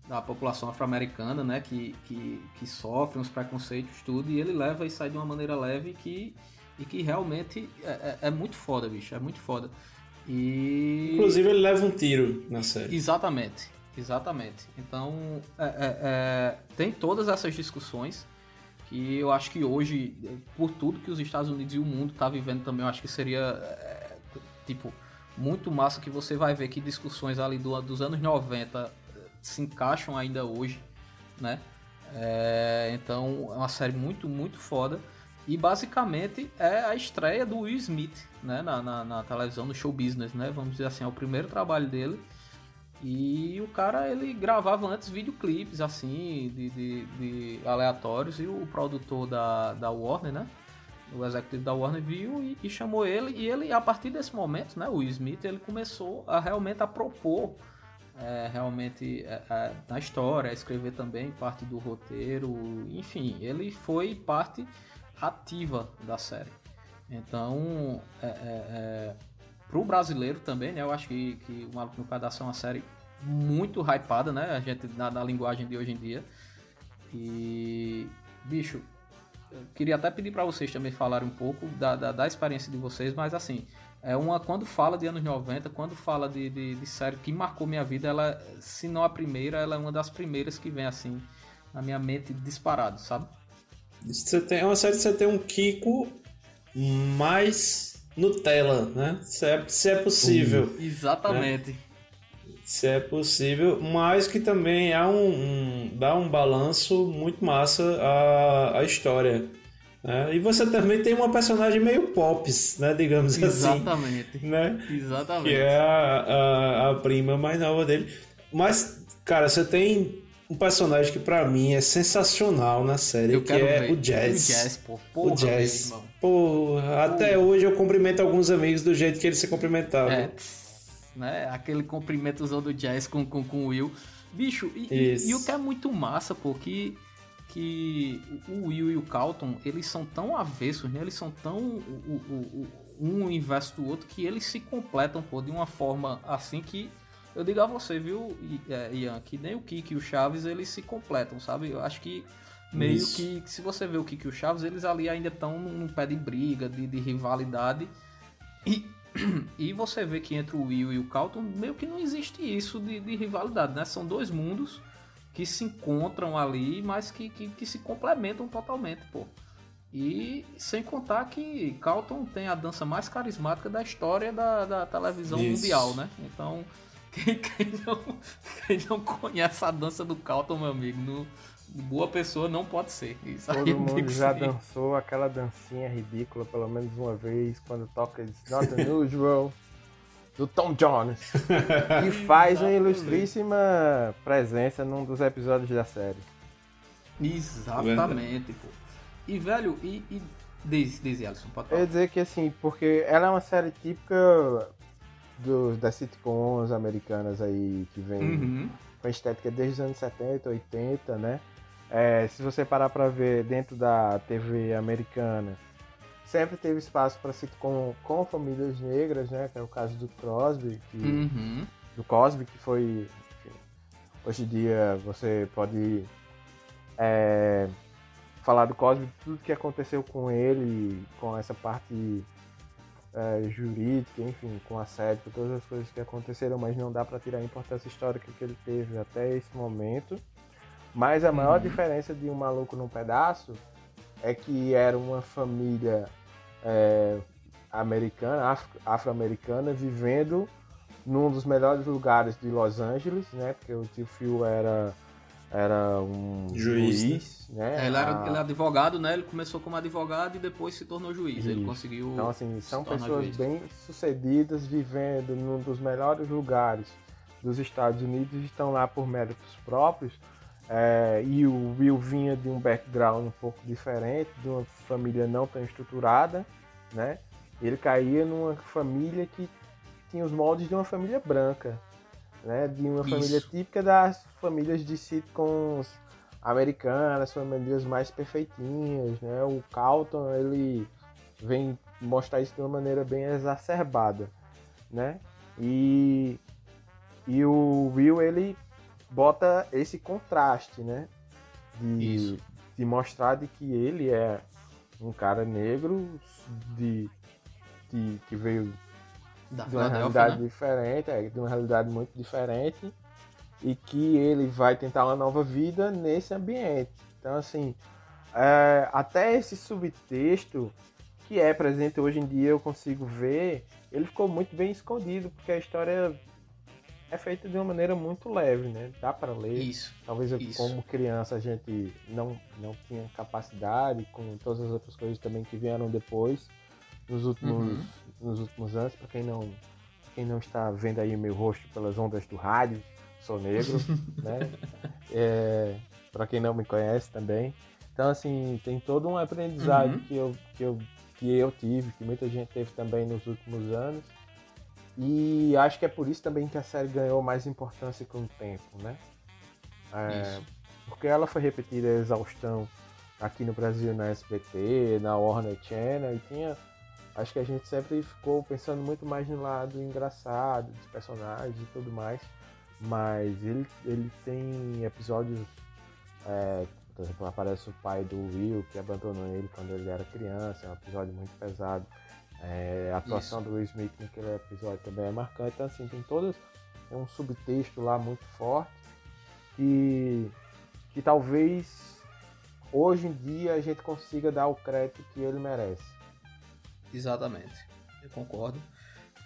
da população afro-americana, né, que, que, que sofre uns preconceitos, tudo, e ele leva e sai de uma maneira leve que, e que realmente é, é- é muito foda, bicho, é muito foda. E... Inclusive, ele leva um tiro na série. Exatamente, exatamente. Então, é- é- é, tem todas essas discussões que eu acho que hoje, por tudo que os Estados Unidos e o mundo tá vivendo também, eu acho que seria, é, tipo, muito massa que você vai ver que discussões ali do- dos anos 90 se encaixam ainda hoje, né? É, então, é uma série muito, muito foda. E basicamente é a estreia do Will Smith né, na, na, na televisão, no show business, né? Vamos dizer assim, é o primeiro trabalho dele. E o cara, ele gravava antes videoclipes, assim, de, de, de aleatórios, e o produtor da, da Warner, né? O executivo da Warner viu e, e chamou ele, e ele, a partir desse momento, né, o Smith, ele começou a realmente a propor é, realmente é, é, na história, a escrever também parte do roteiro, enfim, ele foi parte ativa da série. Então, é, é, é, pro brasileiro também, né? Eu acho que, que o Maluco no Pedaço é uma série muito hypada, né? A gente, na, na linguagem de hoje em dia. E, bicho, queria até pedir para vocês também falarem um pouco da, da, da experiência de vocês, mas assim, é uma quando fala de anos 90, quando fala de, de, de série que marcou minha vida, ela, se não a primeira, ela é uma das primeiras que vem assim na minha mente disparado, sabe? Você tem, é uma série que você tem um Kiko mais Nutella, né? Se é, se é possível. Exatamente. Se é possível, mas que também há um, um- dá um balanço muito massa à, à história. né? E você também tem uma personagem meio pops, né? Digamos assim. Exatamente. Né? Exatamente. Que é a, a, a prima mais nova dele. Mas, cara, você tem um personagem que pra mim é sensacional na série, Eu que quero é ver. o Jazz. O Jazz, pô. Porra, o Jazz. meu irmão. Porra, até hoje eu cumprimento alguns amigos do jeito que eles se cumprimentavam. É, né? Aquele cumprimentozão do Jazz com, com, com o Will. Bicho, e, e- e o que é muito massa, pô, que, que o Will e o Calton, eles são tão avessos, né? Eles são tão o, o- o- um inverso do outro que eles se completam, pô, de uma forma assim que eu digo a você, viu, é, Ian, que nem o Kiki e o Chaves, eles se completam, sabe? Eu acho que meio Isso. que, se você vê o Kiki e o Chaves, eles ali ainda estão num, num pé de briga, de, de rivalidade. E, e você vê que entre o Will e o Calton, meio que não existe isso de, de rivalidade, né? São dois mundos que se encontram ali, mas que, que, que se complementam totalmente, pô. E sem contar que Calton tem a dança mais carismática da história da, da televisão Isso. mundial, né? Então, quem, quem não, quem não conhece a dança do Calton, meu amigo, no, boa pessoa não pode ser. Isso aí Todo mundo já ser. dançou aquela dancinha ridícula pelo menos uma vez quando toca It's Not Unusual do Tom Jones. e faz uma ilustríssima presença num dos episódios da série. Exatamente, pô. E, velho, e. e diz, diz, Alisson, pode Eu falar. ia dizer que assim, porque ela é uma série típica dos, das sitcoms americanas aí que vem Uhum. com a estética desde os anos 70, 80, né? É, se você parar pra ver dentro da TV americana, sempre teve espaço para sitcom com famílias negras, né? Que é o caso do Crosby, que, Uhum. do Cosby, que foi. enfim, hoje em dia você pode é, falar do Cosby, tudo que aconteceu com ele, com essa parte é, jurídica, enfim, com assédio, todas as coisas que aconteceram, mas não dá para tirar a importância histórica que ele teve até esse momento. Mas a maior Uhum. diferença de um maluco num pedaço é que era uma família é, americana, afro- afro-americana, vivendo num dos melhores lugares de Los Angeles, né? Porque o tio Phil era, era um Juiz, juiz, né? É, ele, era, A- ele é advogado, né? Ele começou como advogado e depois se tornou juiz. Ele conseguiu. Então, assim, são pessoas juiz. bem sucedidas, vivendo num dos melhores lugares dos Estados Unidos estão lá por méritos próprios. É, e o Will vinha de um background um pouco diferente, de uma família não tão estruturada, né? Ele caía numa família que tinha os moldes de uma família branca, né? De uma Isso. família típica das famílias de sitcoms americanas, famílias mais perfeitinhas, né? O Calton, ele vem mostrar isso de uma maneira bem exacerbada, né? E, e o Will, ele bota esse contraste, né? De, Isso. de mostrar de que ele é um cara negro de, de que veio Da de uma realidade né? diferente, é, de uma realidade muito diferente e que ele vai tentar uma nova vida nesse ambiente. Então, assim, é, até esse subtexto que é presente hoje em dia eu consigo ver, ele ficou muito bem escondido porque a história é feita de uma maneira muito leve, né? Dá para ler. Isso. Talvez eu, Isso. como criança a gente não, não tinha capacidade, com todas as outras coisas também que vieram depois, nos últimos, Uhum. Nos últimos anos, para quem não, quem não está vendo aí meu rosto pelas ondas do rádio, sou negro, né? É, para quem não me conhece também. Então, assim, tem todo um aprendizado Uhum. que, eu, que, eu, que eu tive, que muita gente teve também nos últimos anos. E acho que é por isso também que a série ganhou mais importância com o tempo, né? É, porque ela foi repetida a exaustão aqui no Brasil na SBT, na Warner Channel, e tinha. Acho que a gente sempre ficou pensando muito mais no lado engraçado dos personagens e tudo mais. Mas ele, ele tem episódios. é, por exemplo, aparece o pai do Will que abandonou ele quando ele era criança, é um episódio muito pesado. É, a atuação Isso. do Will Smith naquele episódio também é marcante. Então, assim, tem todas. Tem um subtexto lá muito forte que, que talvez hoje em dia a gente consiga dar o crédito que ele merece. Exatamente. Eu concordo.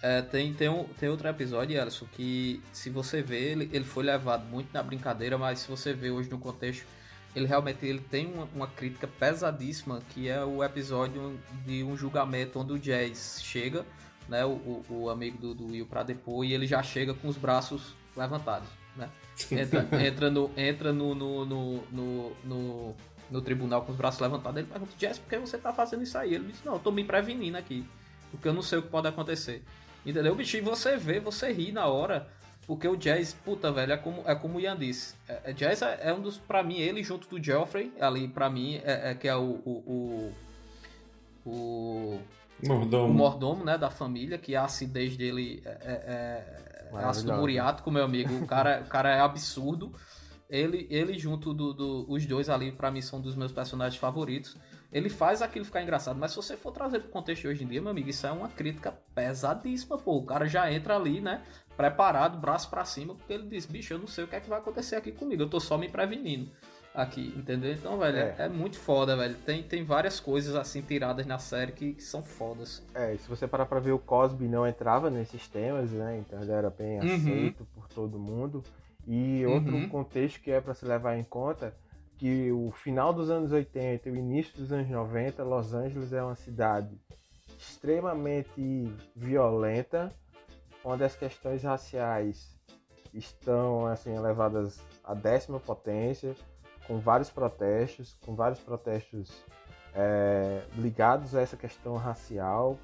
É, tem, tem, um, tem outro episódio, Alisson, que se você vê, ele, ele foi levado muito na brincadeira, mas se você vê hoje no contexto, ele realmente ele tem uma, uma crítica pesadíssima, que é o episódio de um julgamento onde o Jazz chega, né, o, o, amigo do, do Will pra depor, e ele já chega com os braços levantados, né? Entra, entra no, entra no, no, no, no, no, no tribunal com os braços levantados. Ele pergunta, Jazz, por que você tá fazendo isso aí? Ele disse, não, eu tô me prevenindo aqui. Porque eu não sei o que pode acontecer. Entendeu, bicho? E você vê, você ri na hora. Porque o Jazz, puta, velho, é como, é como o Ian disse. É, é- Jazz é, é um dos, pra mim, ele junto do Geoffrey, ali, pra mim, é, é que é o. o, o, o Mordomo. o mordomo, né, da família, que a acidez dele é, é, é, é ácido Maravilhosa. muriático, meu amigo. O cara, o cara é absurdo. Ele, ele junto do, do- os dois ali, pra mim, são dos meus personagens favoritos. Ele faz aquilo ficar engraçado, mas se você for trazer pro contexto de hoje em dia, meu amigo, isso é uma crítica pesadíssima, pô. O cara já entra ali, né, preparado, braço pra cima, porque ele diz, bicho, eu não sei o que é que vai acontecer aqui comigo, eu tô só me prevenindo aqui, entendeu? Então, velho, é, É. é muito foda, velho. Tem, tem várias coisas assim tiradas na série que, que são fodas. É, e se você parar pra ver, o Cosby não entrava nesses temas, né? Então ele era bem Uhum. aceito por todo mundo. E outro Uhum. contexto que é pra se levar em conta que o final dos anos 80 e o início dos anos 90, Los Angeles é uma cidade extremamente violenta, onde as questões raciais estão assim elevadas à décima potência, com vários protestos, com vários protestos é, ligados a essa questão racial,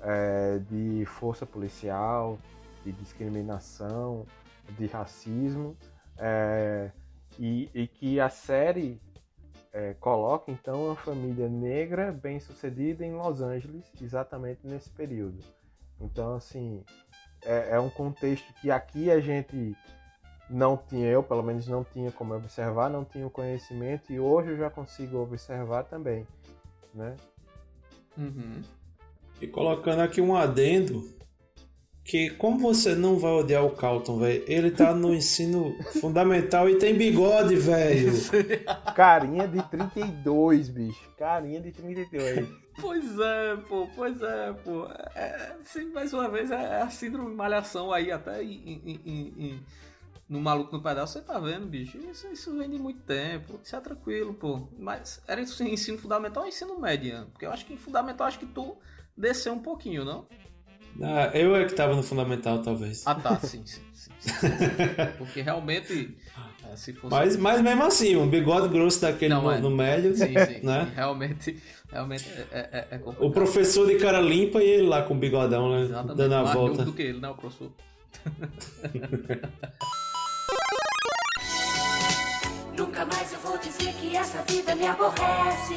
é, de força policial, de discriminação, de racismo, é, e, e que a série é, coloca então uma família negra bem sucedida em Los Angeles, exatamente nesse período. Então, assim, é, é um contexto que aqui a gente não tinha, eu pelo menos não tinha como observar, não tinha o conhecimento, e hoje eu já consigo observar também, né? Uhum. E colocando aqui um adendo, que como você não vai odiar o Calton, velho? Ele tá no ensino fundamental e tem bigode, velho. Carinha de 32, bicho. Carinha de 32. Pois é, pô, pois é, pô. É, sim, mais uma vez, é a síndrome de malhação aí, até em, em- em- em- no Maluco no Pedaço, você tá vendo, bicho? Isso, isso vem de muito tempo, isso é tranquilo, pô. Mas era isso em ensino fundamental ou ensino médio? Porque eu acho que em fundamental, acho que tu desceu um pouquinho, não? Ah, eu é que tava no fundamental, talvez. Ah, tá, sim, sim, sim. sim, sim. Porque realmente, é, se fosse... Mas, mas mesmo assim, um bigode grosso daquele Não, no, é. no médio, Sim, sim, né? sim, realmente, realmente é, é, é complicado. O professor de cara limpa e ele lá com o bigodão, né? Exatamente, Dando a mais volta. do que ele, né, o professor? Nunca mais eu vou dizer que essa vida me aborrece.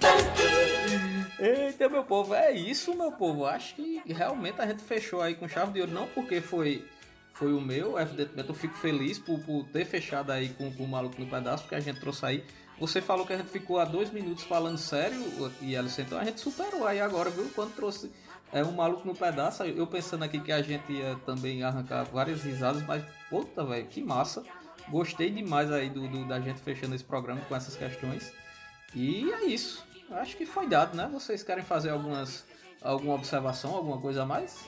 Tanto. Eita, meu povo, é isso, meu povo. Acho que realmente a gente fechou aí com chave de ouro, não porque foi, foi o meu, evidentemente eu fico feliz por, por ter fechado aí com, com o maluco no pedaço, porque a gente trouxe aí. Você falou que a gente ficou há dois minutos falando sério, e Alice, então a gente superou aí agora, viu? Quando trouxe é, um maluco no pedaço, eu pensando aqui que a gente ia também arrancar várias risadas, mas puta, velho, que massa. Gostei demais aí do, do- da gente fechando esse programa com essas questões. E é isso. Acho que foi dado, né? Vocês querem fazer algumas alguma observação, alguma coisa a mais?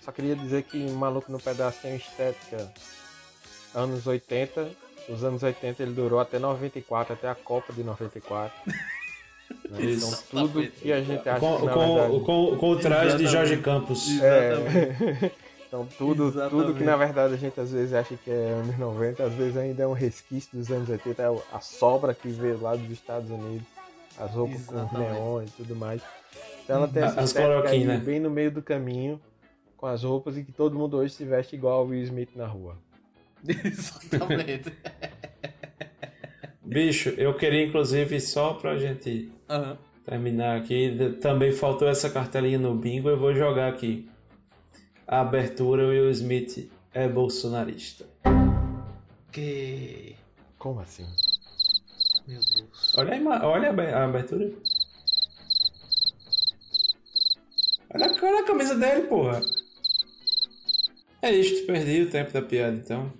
Só queria dizer que Maluco no Pedaço tem estética anos 80. Os anos 80 ele durou até 94, até a Copa de 94. né? Então tudo que a gente acha Com, que na com- verdade... com- com o traje de. Jorge Campos. É. Então tudo, Exatamente. tudo que na verdade a gente às vezes acha que é anos 90, às vezes ainda é um resquício dos anos 80, é a sobra que veio lá dos Estados Unidos, as roupas com Exatamente. neon e tudo mais. Então ela tem essa As estética aí, cloroquina. bem no meio do caminho, com as roupas e que todo mundo hoje se veste igual o Will Smith na rua. Exatamente. Bicho, eu queria inclusive só pra gente Aham. terminar aqui, também faltou essa cartelinha no bingo, eu vou jogar aqui. A abertura, Will Smith é bolsonarista. Que. Como assim? Meu Deus. Olha, a ima- olha a abertura. Olha, a- olha a camisa dele, porra. É isto, perdi o tempo da piada então.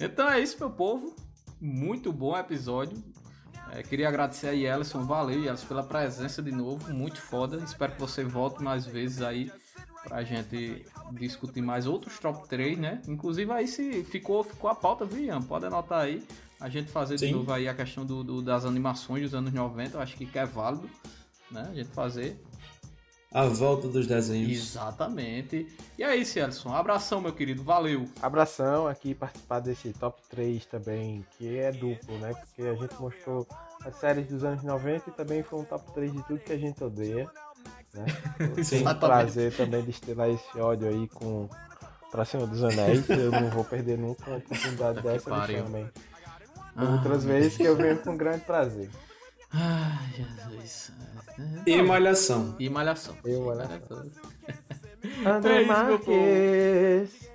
Então é isso, meu povo. Muito bom episódio. É, queria agradecer aí, Ellison. Valeu, Ellison, pela presença de novo. Muito foda. Espero que você volte mais vezes aí pra gente discutir mais outros top 3, né? Inclusive aí se ficou, ficou a pauta, viu, Ian? Pode anotar aí. A gente fazer de Sim. novo aí a questão do, do- das animações dos anos 90. Eu acho que é válido, né? A gente fazer. A volta dos desenhos. Exatamente. E é isso, Alisson. Abração, meu querido. Valeu. Abração aqui participar desse top 3 também, que é duplo, né? Porque a gente mostrou as séries dos anos 90 e também foi um top 3 de tudo que a gente odeia. Né? Tem o prazer também de estelar esse ódio aí com pra cima dos anéis. Eu não vou perder nunca uma oportunidade dessa também. Ah, Outras vezes que eu venho com grande prazer. Ai, Jesus. E Malhação. E Malhação. E Malhação. É André povo. Marques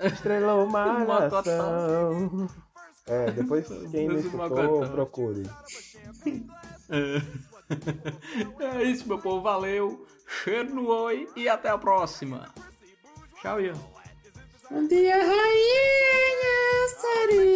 estrelou. Malhação. É, depois quem não escutou, procure. É. isso, meu povo. Valeu. Cheiro no oi e até a próxima. Tchau, Ian. Um dia rainha seria.